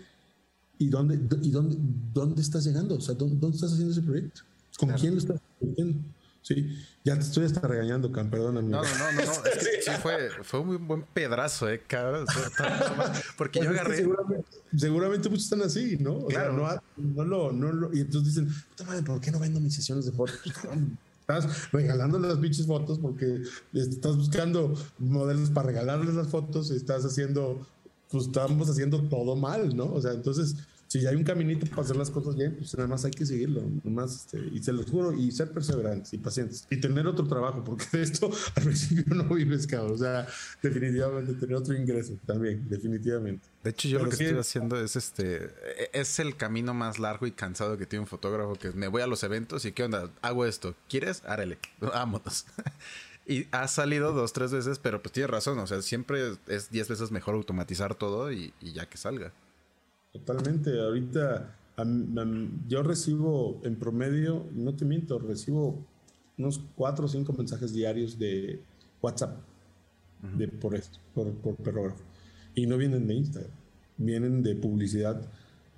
S3: ¿Y dónde, y dónde, dónde estás llegando? O sea, ¿dónde, estás haciendo ese proyecto? ¿Con quién lo estás haciendo? Sí, ya te estoy hasta regañando, Cam, perdóname.
S2: No, no, no, no, Es que sí fue, fue un muy buen pedrazo, eh, cabrón. Porque yo agarré.
S3: seguramente, muchos están así, ¿no? O claro. Sea, no, no, lo, no lo. Y entonces dicen, puta madre, ¿por qué no vendo mis sesiones de fotos? Estás regalando las pinches fotos porque estás buscando modelos para regalarles las fotos, estás haciendo pues estamos haciendo todo mal, ¿no? O sea, entonces, si hay un caminito para hacer las cosas bien, pues nada más hay que seguirlo, más, este, y se los juro, y ser perseverantes y pacientes, y tener otro trabajo, porque de esto al principio no vives, cabrón, o sea, definitivamente tener otro ingreso también, definitivamente.
S2: De hecho, yo lo que estoy haciendo es este, e, es el camino más largo y cansado que tiene un fotógrafo, que me voy a los eventos y qué onda, hago esto, ¿quieres? Árale, vámonos. Y ha salido dos, tres veces, pero pues tiene razón. O sea, siempre es diez veces mejor automatizar todo y, ya que salga.
S3: Totalmente. Ahorita yo recibo en promedio, no te miento, recibo unos cuatro o cinco mensajes diarios de WhatsApp de, por esto, por, por perrógrafo. Y no vienen de Instagram, vienen de publicidad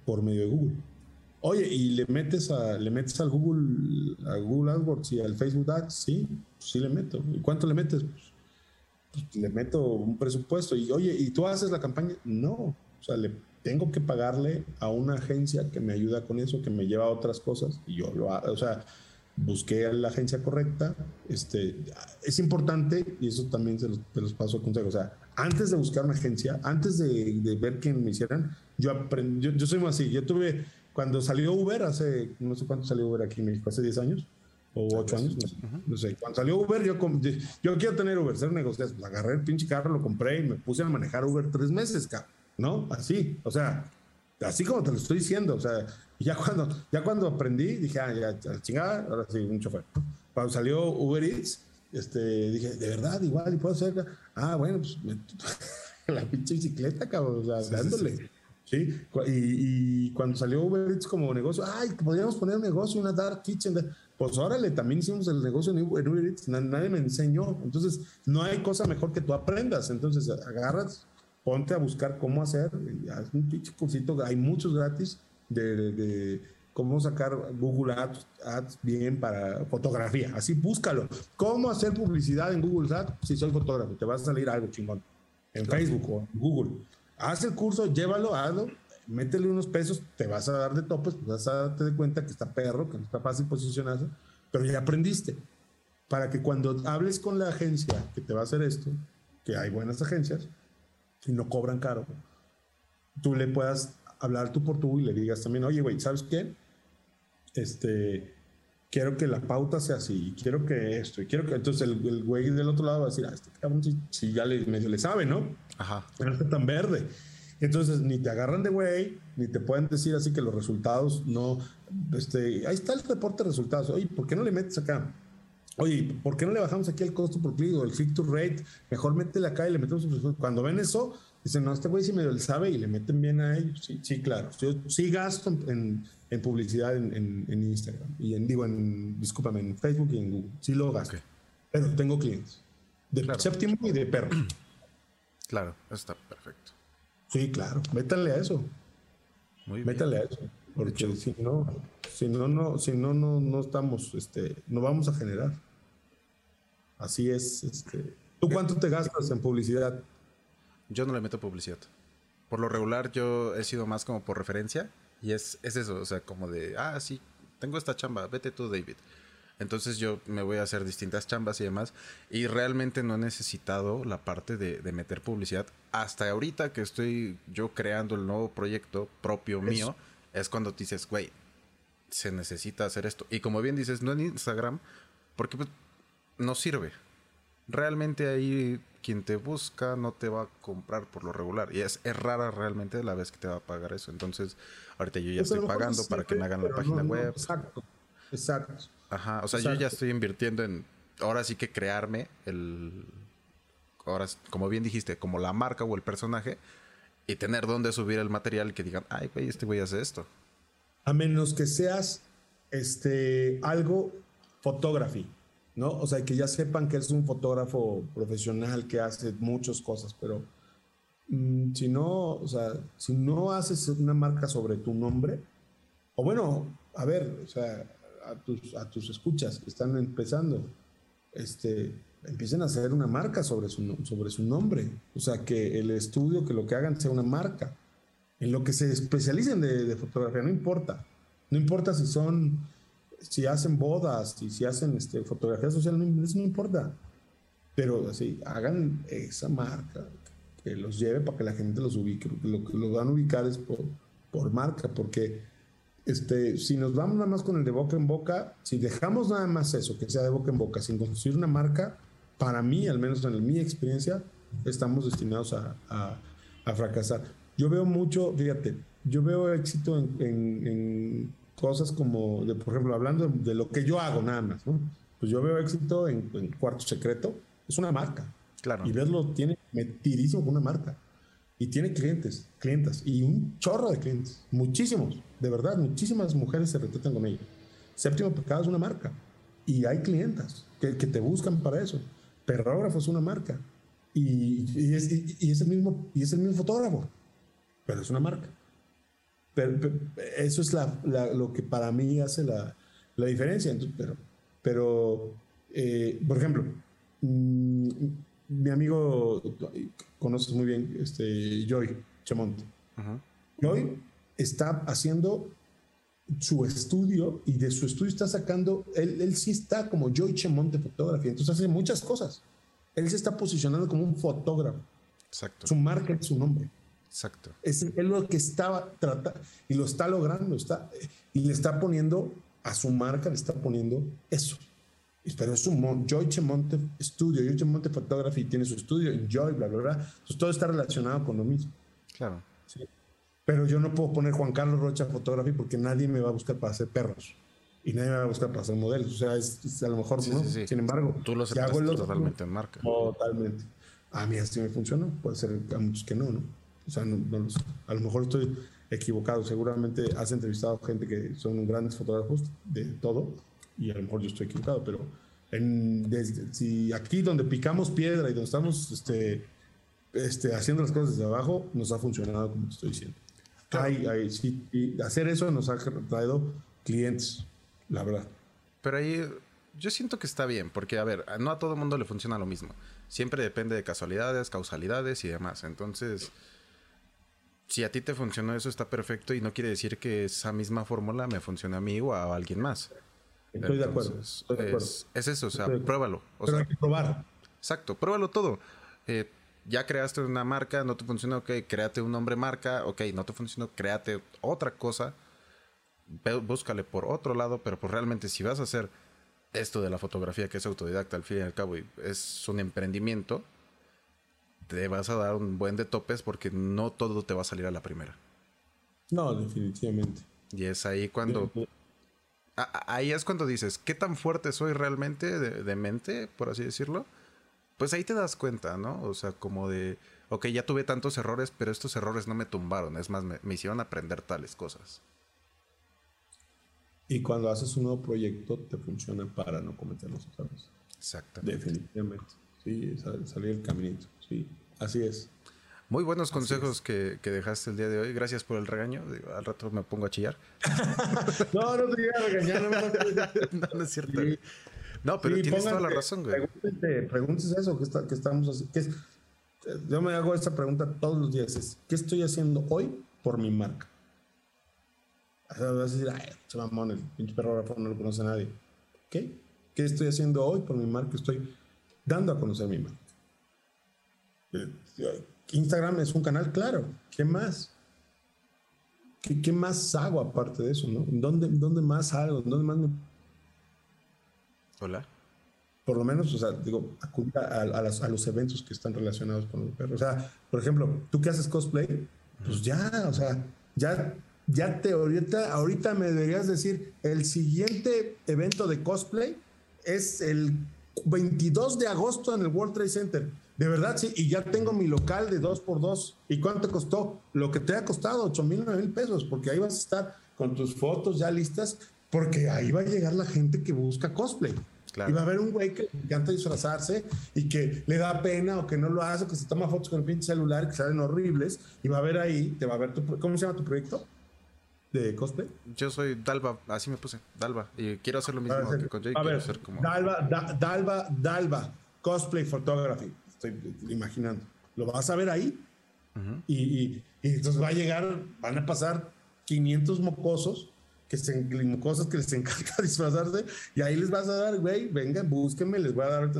S3: por medio de Google. Oye, y le metes a, le metes al Google, a Google AdWords y al Facebook Ads, sí, sí le meto. ¿Y cuánto le metes? Pues, pues, le meto un presupuesto. Y oye, ¿y tú haces la campaña? No. O sea, le tengo que pagarle a una agencia que me ayuda con eso, que me lleva a otras cosas. Y yo lo hago. O sea, busqué a la agencia correcta. Este, es importante, y eso también se los, te los paso a consejo. O sea, antes de buscar una agencia, antes de, de ver quién me hicieran, yo aprendí, yo, yo soy más así. Yo tuve cuando salió Uber, hace, no sé cuánto salió Uber aquí en México, hace 10 años o 8 años, no sé, Cuando salió Uber, yo, yo quiero tener Uber, ser un negocio. Pues agarré el pinche carro, lo compré y me puse a manejar Uber tres meses, ¿no? Así, o sea, así como te lo estoy diciendo, o sea, ya cuando, ya cuando aprendí, dije, ah, ya, chingada, ahora sí, un chofer. Cuando salió Uber Eats, este, dije, de verdad, igual, y puedo hacer, ah, bueno, pues la pinche bicicleta, cabrón, o sea, dándole. ¿sí? Y, cuando salió Uber Eats como negocio, ay, podríamos poner un negocio, una dark kitchen. Pues órale, también hicimos el negocio en Uber Eats, nadie me enseñó. Entonces, no hay cosa mejor que tú aprendas. Entonces, agarras, ponte a buscar cómo hacer, haz un pinche cursito, hay muchos gratis de, cómo sacar Google Ads, Ads, bien para fotografía. Así búscalo. ¿Cómo hacer publicidad en Google Ads si soy fotógrafo? Te va a salir algo chingón. En Facebook o en Google haz el curso, llévalo, hazlo, métele unos pesos, te vas a dar de topes, pues vas a darte de cuenta que está perro, que no está fácil posicionarse, pero ya aprendiste. Para que cuando hables con la agencia que te va a hacer esto, que hay buenas agencias y no cobran caro, tú le puedas hablar tú por tú y le digas también, oye, güey, ¿sabes qué? Este, quiero que la pauta sea así, quiero que esto, y quiero que. Entonces el, güey del otro lado va a decir, ah, este cabrón si, ya le, medio le sabe, ¿no? Ajá. No está tan verde. Entonces ni te agarran de güey, ni te pueden decir así que los resultados no. Este, ahí está el reporte de resultados. Oye, ¿por qué no le metes acá? Oye, ¿por qué no le bajamos aquí el costo por clic o el click to rate? Mejor métele acá y le metemos. Cuando ven eso, dicen, no, este güey sí medio le sabe y le meten bien a ellos. Sí, sí claro. Yo sí gasto en, en publicidad en, en, Instagram y en, digo, en, discúlpame, en Facebook y en Google. Sí lo gasto. Pero tengo clientes. De séptimo y de perro.
S2: Claro, está perfecto.
S3: Sí, claro. Métanle a eso. Muy bien. Métanle a eso. Porque si no, si no, no, si no, no, no estamos, este, no vamos a generar. Así es, este. ¿Tú cuánto te gastas en publicidad?
S2: Yo no le meto publicidad. Por lo regular, yo he sido más como por referencia y es, es eso, o sea, como de, ah, sí, tengo esta chamba, vete tú, David. Entonces yo me voy a hacer distintas chambas y demás. Y realmente no he necesitado la parte de, meter publicidad. Hasta ahorita que estoy yo creando el nuevo proyecto propio mío, es cuando te dices, güey, se necesita hacer esto. Y como bien dices, no en Instagram, porque pues, no sirve. Realmente ahí quien te busca no te va a comprar por lo regular. Y es, es rara realmente la vez que te va a pagar eso. Entonces, ahorita yo ya
S3: Pues
S2: estoy pagando para que me hagan la página
S3: no, no,
S2: web.
S3: exacto, exacto.
S2: Ajá, o sea, yo ya estoy invirtiendo en, ahora sí que crearme el, ahora, como bien dijiste, como la marca o el personaje y tener dónde subir el material que digan, ay, güey, este güey hace esto.
S3: A menos que seas este, algo photography, ¿no? O sea, que ya sepan que es un fotógrafo profesional que hace muchas cosas, pero mm, si no, o sea, si no haces una marca sobre tu nombre, o bueno, a ver, o sea, a tus, a tus escuchas que están empezando, este, empiecen a hacer una marca sobre su, sobre su nombre. O sea, que el estudio, que lo que hagan sea una marca. En lo que se especialicen de, de fotografía, no importa. No importa si son, si hacen bodas y si hacen este, fotografía social, no, eso no importa. Pero así, hagan esa marca, que los lleve para que la gente los ubique. Lo que los van a ubicar es por, por marca, porque este, si nos vamos nada más con el de boca en boca, si dejamos nada más eso, que sea de boca en boca, sin construir una marca, para mí, al menos en mi experiencia, estamos destinados a, a- a fracasar. Yo veo mucho, fíjate, yo veo éxito en, en- en cosas como, de, por ejemplo, hablando de lo que yo hago nada más, ¿no? Pues yo veo éxito en, en Cuarto Secreto, es una marca.
S2: Claro.
S3: Y verlo tiene metidísimo con una marca. Y tiene clientes, clientas, y un chorro de clientes. Muchísimos, de verdad, muchísimas mujeres se retratan con ella. Séptimo Pecado es una marca. Y hay clientas que, que te buscan para eso. Perrógrafo es una marca. Y, y es, y- y es el mismo, y es el mismo fotógrafo. Pero es una marca. Pero, pero eso es la- la- lo que para mí hace la, la diferencia. Entonces, pero, pero eh, por ejemplo, mm, mi amigo, conoces muy bien, este, Joy Chemonte. Joy está haciendo su estudio y de su estudio está sacando, él, él sí está como Joy Chemonte Fotografía, entonces hace muchas cosas. Él se está posicionando como un fotógrafo.
S2: Exacto.
S3: Su marca es su nombre.
S2: Exacto.
S3: Es, es lo que estaba tratando y lo está logrando. Está, y le está poniendo a su marca, le está poniendo eso. Pero es un mon- Joy Chemonte Studio, Joy Chemonte Photography tiene su estudio, Joy, bla, bla, bla. Entonces todo está relacionado con lo mismo.
S2: Claro.
S3: Pero yo no puedo poner Juan Carlos Rocha Photography porque nadie me va a buscar para hacer perros. Y nadie me va a buscar para hacer modelos. O sea, es, es a lo mejor,
S2: Sí,
S3: ¿no?
S2: sí, sí.
S3: Sin embargo,
S2: Tú lo centraste
S3: hago el otro-
S2: totalmente en marca.
S3: Totalmente. A mí así me funcionó. Puede ser a muchos que no, ¿no? O sea, no, no lo sé. a lo mejor estoy equivocado. Seguramente has entrevistado gente que son grandes fotógrafos de todo y a lo mejor yo estoy equivocado, pero en, desde- si aquí donde picamos piedra y donde estamos este, este, haciendo las cosas desde abajo, nos ha funcionado como te estoy diciendo. Hay, hay, sí, y hacer eso nos ha traído clientes, la verdad.
S2: Pero ahí yo siento que está bien, porque a ver, no a todo mundo le funciona lo mismo. Siempre depende de casualidades, causalidades y demás. Entonces, si a ti te funcionó eso está perfecto y no quiere decir que esa misma fórmula me funcione a mí o a alguien más.
S3: Estoy de acuerdo.
S2: Entonces,
S3: Estoy de acuerdo.
S2: Es, es eso, o sea, pruébalo. O
S3: Pero
S2: sea,
S3: hay que probar.
S2: Exacto, pruébalo todo. Eh, ya creaste una marca, no te funcionó, ok, créate un nombre marca, ok, no te funcionó, créate otra cosa, búscale por otro lado, pero pues realmente si vas a hacer esto de la fotografía que es autodidacta al fin y al cabo y es un emprendimiento, te vas a dar un buen de topes porque no todo te va a salir a la primera.
S3: No, definitivamente.
S2: Y es ahí cuando... Ahí es cuando dices, ¿qué tan fuerte soy realmente de, de mente, por así decirlo? Pues ahí te das cuenta, ¿no? O sea, como de, ok, ya tuve tantos errores, pero estos errores no me tumbaron, es más, me, me hicieron aprender tales cosas.
S3: Y cuando haces un nuevo proyecto, te funciona para no cometerlos otra vez.
S2: Exactamente.
S3: Definitivamente. Sí, sal- salir el caminito. Sí, así es.
S2: Muy buenos consejos que, que dejaste el día de hoy. Gracias por el regaño. Digo, Al rato me pongo a chillar.
S3: No, no te iba a regañar, no, no
S2: no, no es cierto.
S3: Sí.
S2: No, pero
S3: Sí,
S2: tienes toda la razón, güey.
S3: Pregúntense eso, que, está- que estamos haciendo. Yo me hago esta pregunta todos los días. Es, ¿Qué estoy haciendo hoy por mi marca? O sea, vas a decir, ay, mamón, el pinche perrógrafo no lo conoce nadie. ¿Qué? ¿Qué estoy haciendo hoy por mi marca? Estoy dando a conocer mi marca. Eh, Instagram es un canal, claro. ¿Qué más? ¿Qué, qué más hago aparte de eso? ¿no? ¿Dónde, ¿Dónde más hago? ¿Dónde más me
S2: Hola.
S3: por lo menos, o sea, digo, acudir a, a, los eventos que están relacionados con los perros. O sea, por ejemplo, tú que haces cosplay, pues ya, o sea, ya, ya te ahorita, ahorita me deberías decir, el siguiente evento de cosplay es el 22 de agosto en el World Trade Center. De verdad, sí, y ya tengo mi local de 2x2. ¿Y cuánto costó? Lo que te ha costado, 8 mil, 9 mil pesos, porque ahí vas a estar con tus fotos ya listas, porque ahí va a llegar la gente que busca cosplay. Y va a haber un güey que le encanta disfrazarse y que le da pena o que no lo hace, que se toma fotos con el pinche celular que salen horribles. Y va a ver ahí, te va a ver tu. ¿Cómo se llama tu proyecto? ¿De cosplay?
S2: Yo soy Dalva, así me puse, Dalva. Y quiero hacer lo mismo que con Jay.
S3: A ver, Dalva, Dalva, Dalva, Cosplay Photography. Estoy imaginando. Lo vas a ver ahí. y, y, y entonces va a llegar, van a pasar 500 mocosos que se, cosas que les encanta disfrazarse y ahí les vas a dar, güey, vengan, búsquenme, les voy a dar,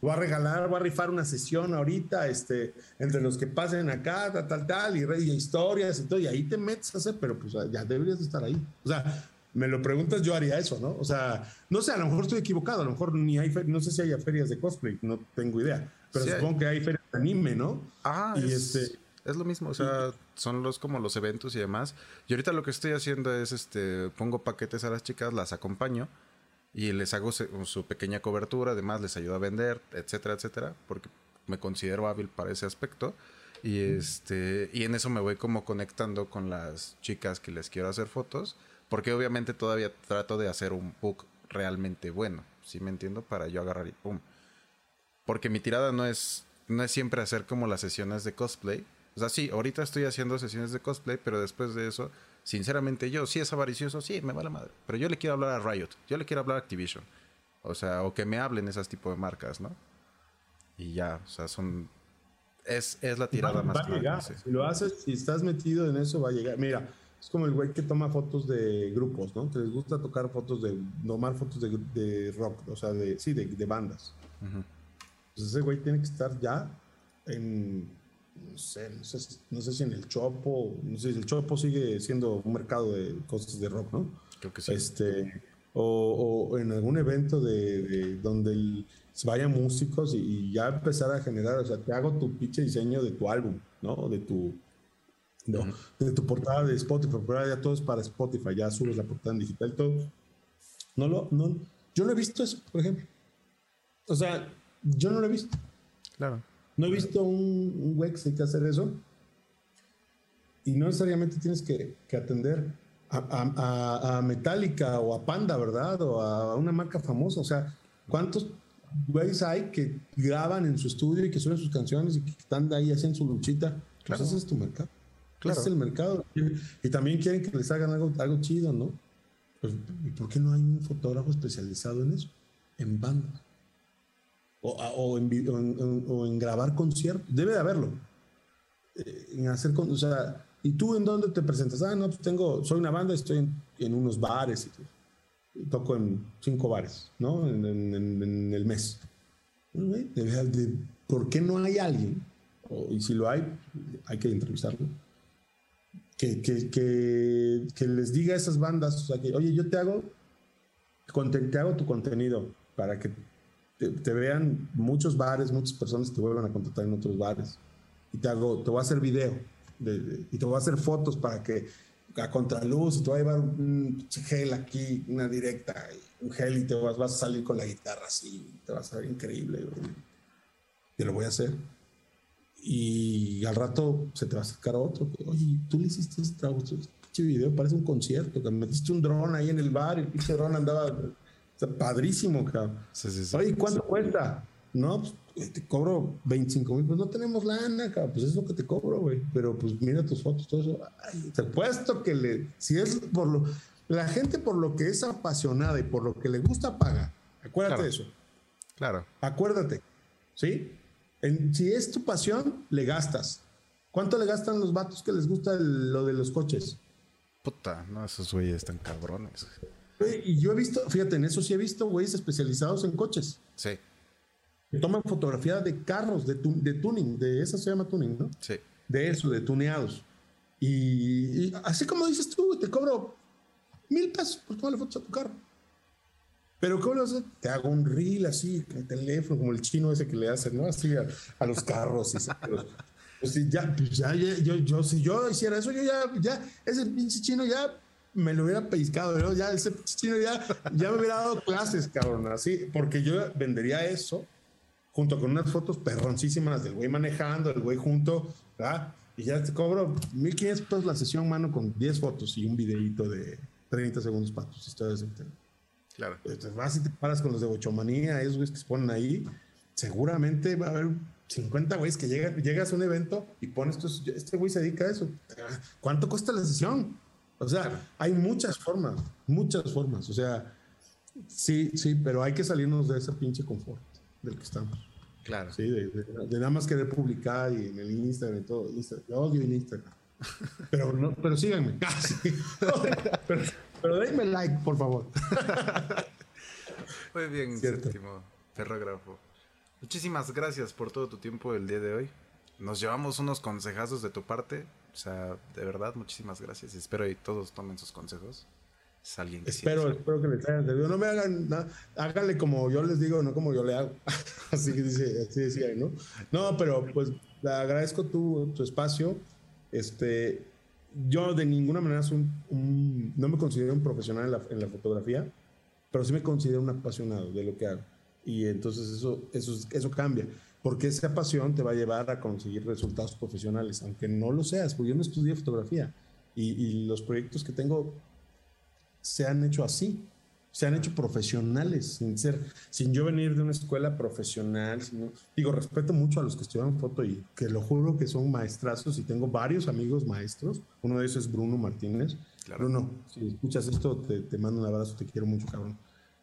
S3: voy a regalar, voy a rifar una sesión ahorita, este, entre los que pasen acá, tal, tal, tal, y, y historias y todo, y ahí te metes a hacer, pero pues ya deberías estar ahí. O sea, me lo preguntas, yo haría eso, ¿no? O sea, no sé, a lo mejor estoy equivocado, a lo mejor ni hay, no sé si hay ferias de cosplay, no tengo idea, pero supongo que hay ferias de anime, ¿no?
S2: Ah, y este es lo mismo, o sea, son los como los eventos y demás. Y ahorita lo que estoy haciendo es, este, pongo paquetes a las chicas, las acompaño y les hago su, pequeña cobertura, además les ayudo a vender, etcétera, etcétera, porque me considero hábil para ese aspecto. Y este, y en eso me voy como conectando con las chicas que les quiero hacer fotos, porque obviamente todavía trato de hacer un book realmente bueno, ¿sí me entiendo? Para yo agarrar y pum. Porque mi tirada no es, no es siempre hacer como las sesiones de cosplay, o sea, sí, ahorita estoy haciendo sesiones de cosplay, pero después de eso, sinceramente yo, sí es avaricioso, sí, me va la madre. Pero yo le quiero hablar a Riot, yo le quiero hablar a Activision. O sea, o que me hablen esas tipo de marcas, ¿no? Y ya, o sea, son... Es, es la tirada más
S3: va Si lo haces, si estás metido en eso, va a llegar. Mira, es como el güey que toma fotos de grupos, ¿no? Que les gusta tocar fotos de, tomar fotos de, de rock, o sea, de, sí, de, de bandas. Pues ese güey tiene que estar ya en no sé, no sé, si en el Chopo, no sé si el Chopo sigue siendo un mercado de cosas de rock, ¿no?
S2: Creo que sí.
S3: Este, o, en algún evento de, donde vayan músicos y, ya empezar a generar, o sea, te hago tu pinche diseño de tu álbum, ¿no? De tu, no, de tu portada de Spotify, pero ya todo es para Spotify, ya subes la portada en digital y todo. No lo, no, yo no he visto eso, por ejemplo. O sea, yo no lo he visto.
S2: Claro.
S3: No he visto un, un güey que se que hacer eso. Y no necesariamente tienes que, atender a, a, Metallica o a Panda, ¿verdad? O a una marca famosa. O sea, ¿cuántos güeyes hay que graban en su estudio y que suben sus canciones y que están ahí haciendo su luchita? Pues claro. ese es tu mercado. Claro. Ese es el mercado. Y también quieren que les hagan algo, algo chido, ¿no? Pues, ¿Y por qué no hay un fotógrafo especializado en eso? En bandas o, en, grabar conciertos. Debe de haberlo. Eh, en hacer, o sea, ¿y tú en dónde te presentas? Ah, no, pues tengo, soy una banda, estoy en, unos bares y, toco en cinco bares, ¿no? En, el mes. ¿Por qué no hay alguien? y si lo hay, hay que entrevistarlo. Que, que, que, les diga a esas bandas, o sea, que, oye, yo te hago, te hago tu contenido para que te, vean muchos bares, muchas personas te vuelvan a contratar en otros bares. Y te hago, te voy a hacer video y te voy a hacer fotos para que a contraluz, y te voy a llevar un gel aquí, una directa, un gel y te vas, vas a salir con la guitarra así, te vas a ver increíble. Te lo voy a hacer. Y al rato se te va a acercar otro. Oye, tú le hiciste este, este video, parece un concierto. Metiste un dron ahí en el bar y el pinche dron andaba padrísimo, cabrón. Oye, ¿cuánto cuesta? No, pues te cobro 25 mil. Pues no tenemos lana, cabrón. Pues es lo que te cobro, güey. Pero pues mira tus fotos, todo eso. te puesto que le. Si es por lo. La gente por lo que es apasionada y por lo que le gusta paga. Acuérdate de eso.
S2: Claro.
S3: Acuérdate. ¿Sí? En, si es tu pasión, le gastas. ¿Cuánto le gastan los vatos que les gusta lo de los coches?
S2: Puta, no, esos güeyes están cabrones.
S3: Y yo he visto, fíjate, en eso sí he visto güeyes especializados en coches.
S2: Sí.
S3: Que toman fotografía de carros, de, de tuning, de eso se llama tuning, ¿no?
S2: Sí.
S3: De eso, de tuneados. Y, así como dices tú, te cobro mil pesos por tomarle fotos a tu carro. Pero ¿cómo lo haces? Te hago un reel así, con el teléfono, como el chino ese que le hacen, ¿no? Así a, los carros. Y pues ya, pues ya, yo, yo, si yo hiciera eso, yo ya, ya, ese pinche chino ya me lo hubiera pescado, ¿no? Ya ese chino ya, ya me hubiera dado clases, cabrón, así, porque yo vendería eso junto con unas fotos perroncísimas del güey manejando, el güey junto, ¿verdad? Y ya te cobro 1500 pesos la sesión, mano, con 10 fotos y un videito de 30 segundos para tus historias de internet.
S2: Claro.
S3: Entonces vas y te paras con los de Bochomanía, esos güeyes que se ponen ahí. Seguramente va a haber 50 güeyes que llegan, llegas a un evento y pones, este güey se dedica a eso. ¿Cuánto cuesta la sesión? O sea, hay muchas formas, muchas formas. O sea, sí, sí, pero hay que salirnos de ese pinche confort del que estamos.
S2: Claro.
S3: Sí, de, nada más querer publicar y en el Instagram y todo. yo odio el Instagram. Pero, no, pero síganme. pero, pero denme like, por favor.
S2: Muy bien, séptimo ferrógrafo. Muchísimas gracias por todo tu tiempo el día de hoy. Nos llevamos unos consejazos de tu parte. O sea, de verdad, muchísimas gracias. Espero que todos tomen sus consejos. Es alguien que
S3: espero, espero que les hayan servido. No me hagan, nada, háganle como yo les digo, no como yo le hago. así que dice, así decía, ¿no? No, pero pues le agradezco tu, tu espacio. Este, yo de ninguna manera soy un, no me considero un profesional en la, en la, fotografía, pero sí me considero un apasionado de lo que hago. Y entonces eso, eso, eso cambia, porque esa pasión te va a llevar a conseguir resultados profesionales, aunque no lo seas, porque yo no estudié fotografía y, y los proyectos que tengo se han hecho así se han hecho profesionales, sin ser, sin yo venir de una escuela profesional. digo, respeto mucho a los que estudian foto y que lo juro que son maestrazos y tengo varios amigos maestros. Uno de esos es Bruno Martínez. Bruno, si escuchas esto, te, mando un abrazo, te quiero mucho, cabrón.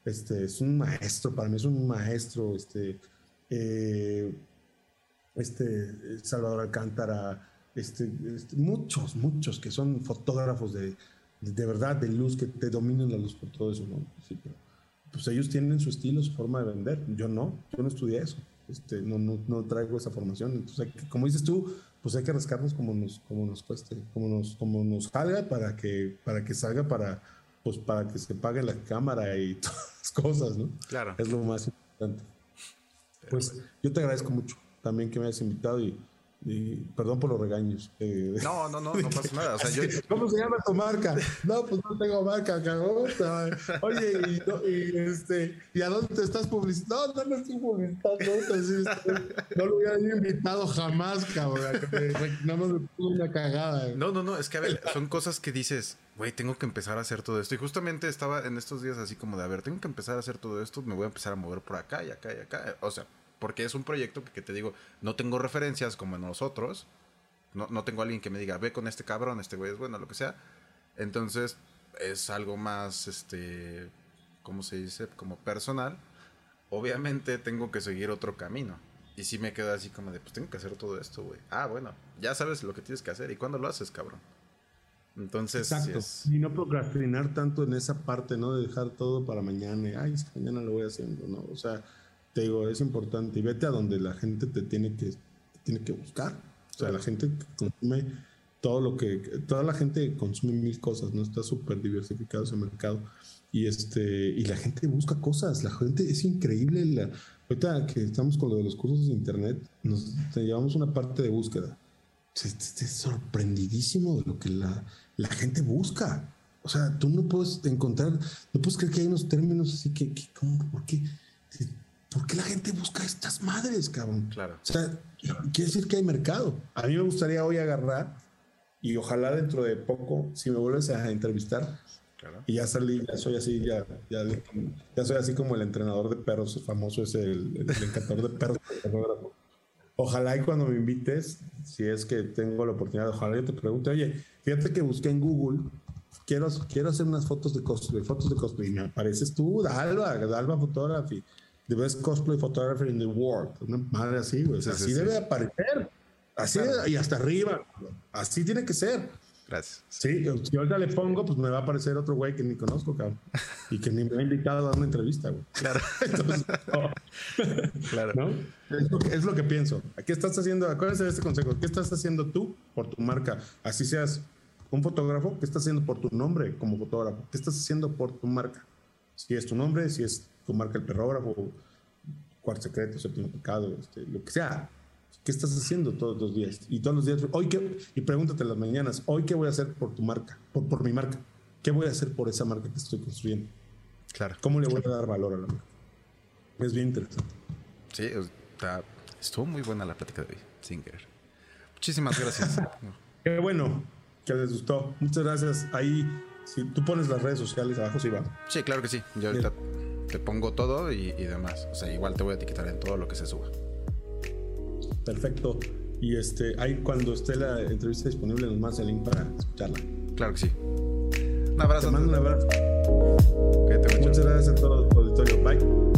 S3: Este, es un maestro, para mí es un maestro, este, eh, este, Salvador Alcántara, este, este, muchos, muchos que son fotógrafos de, de verdad de luz, que te dominen la luz por todo eso, ¿no? pues ellos tienen su estilo, su forma de vender. Yo no, yo no estudié eso. Este, no, no, no traigo esa formación. Entonces, como dices tú, pues hay que rascarnos como nos, como nos cueste, como nos, como nos salga para que, para que salga para, pues para que se pague la cámara y todas las cosas, ¿no?
S2: Claro.
S3: Es lo más importante. Pues yo te agradezco mucho también que me hayas invitado y y perdón por los regaños.
S2: Eh, no, no, no, no pasa nada. O sea, yo...
S3: ¿Cómo se llama tu marca? No, pues no tengo marca, cagón. Oye, y, y, este, ¿y a dónde te estás publicitando? No, no me estoy publicitando. no lo hubiera invitado jamás, cabrón. Nada más me puso una cagada.
S2: No, no, no, es que a ver, son cosas que dices, güey, tengo que empezar a hacer todo esto. Y justamente estaba en estos días así como de, a ver, tengo que empezar a hacer todo esto, me voy a empezar a mover por acá y acá y acá. O sea, porque es un proyecto que, te digo, no tengo referencias como en nosotros. No, no tengo alguien que me diga, ve con este cabrón, este güey es bueno, lo que sea. Entonces, es algo más, este, ¿cómo se dice? Como personal. Obviamente tengo que seguir otro camino. Y si me quedo así como de, pues tengo que hacer todo esto, güey. Ah, bueno, ya sabes lo que tienes que hacer. ¿Y cuándo lo haces, cabrón? Entonces,
S3: Exacto. Y no procrastinar tanto en esa parte, ¿no? De dejar todo para mañana. Y, Ay, es que mañana lo voy haciendo, ¿no? O sea, te digo, es importante y vete a donde la gente te tiene que, tiene que buscar. O sea, la gente consume todo lo que, toda la gente consume mil cosas, no está súper diversificado ese mercado. Y, este, y la gente busca cosas, la gente es increíble. La, ahorita que estamos con lo de los cursos de internet, nos llevamos una parte de búsqueda. Sorprendidísimo de lo que la, la gente busca. O sea, tú no puedes encontrar, no puedes creer que hay unos términos así que, que ¿cómo? ¿por qué? ¿por qué la gente busca estas madres, cabrón?
S2: Claro.
S3: O sea, quiere decir que hay mercado. A mí me gustaría hoy agarrar y ojalá dentro de poco, si me vuelves a entrevistar, claro. y ya salí, ya soy así, ya, ya, ya, soy así como el entrenador de perros famoso, es el, el, encantador de perros. Ojalá y cuando me invites, si es que tengo la oportunidad, ojalá yo te pregunte, oye, fíjate que busqué en Google quiero, quiero hacer unas fotos de cosplay, fotos de cosplay, y me apareces tú, Dalva, Dalva Photography, the best cosplay photographer in the world. Una madre así, güey. así debe aparecer. Así y hasta arriba. Así tiene que ser.
S2: Gracias.
S3: Sí, si ahorita le pongo, pues me va a aparecer otro güey que ni conozco, cabrón. Y que ni me ha invitado a dar una entrevista, güey.
S2: Claro.
S3: Entonces, claro. ¿no? Es, lo que, es lo que pienso. ¿Qué estás haciendo? Acuérdense de este consejo. ¿Qué estás haciendo tú por tu marca? Así seas un fotógrafo, ¿qué estás haciendo por tu nombre como fotógrafo? ¿Qué estás haciendo por tu marca? Si es tu nombre, si es tu marca el perrógrafo, cuarto secreto, séptimo pecado, este, lo que sea. ¿Qué estás haciendo todos los días? Y todos los días, hoy qué, y pregúntate las mañanas, hoy qué voy a hacer por tu marca, por, por mi marca. ¿Qué voy a hacer por esa marca que estoy construyendo?
S2: Claro.
S3: ¿Cómo le voy a dar valor a la marca? Es bien interesante.
S2: Sí, está, estuvo muy buena la plática de hoy, sin querer. Muchísimas gracias.
S3: Qué bueno que les gustó. Muchas gracias. Ahí, si tú pones las redes sociales abajo, sí va.
S2: Sí, claro que sí. Yo ahorita te pongo todo y, y demás. O sea, igual te voy a etiquetar en todo lo que se suba.
S3: Perfecto. Y este, ahí cuando esté la entrevista disponible, nos más el link para escucharla.
S2: Claro que sí. Un abrazo.
S3: Te mando un abrazo. Muchas gracias a todo el auditorio. Bye.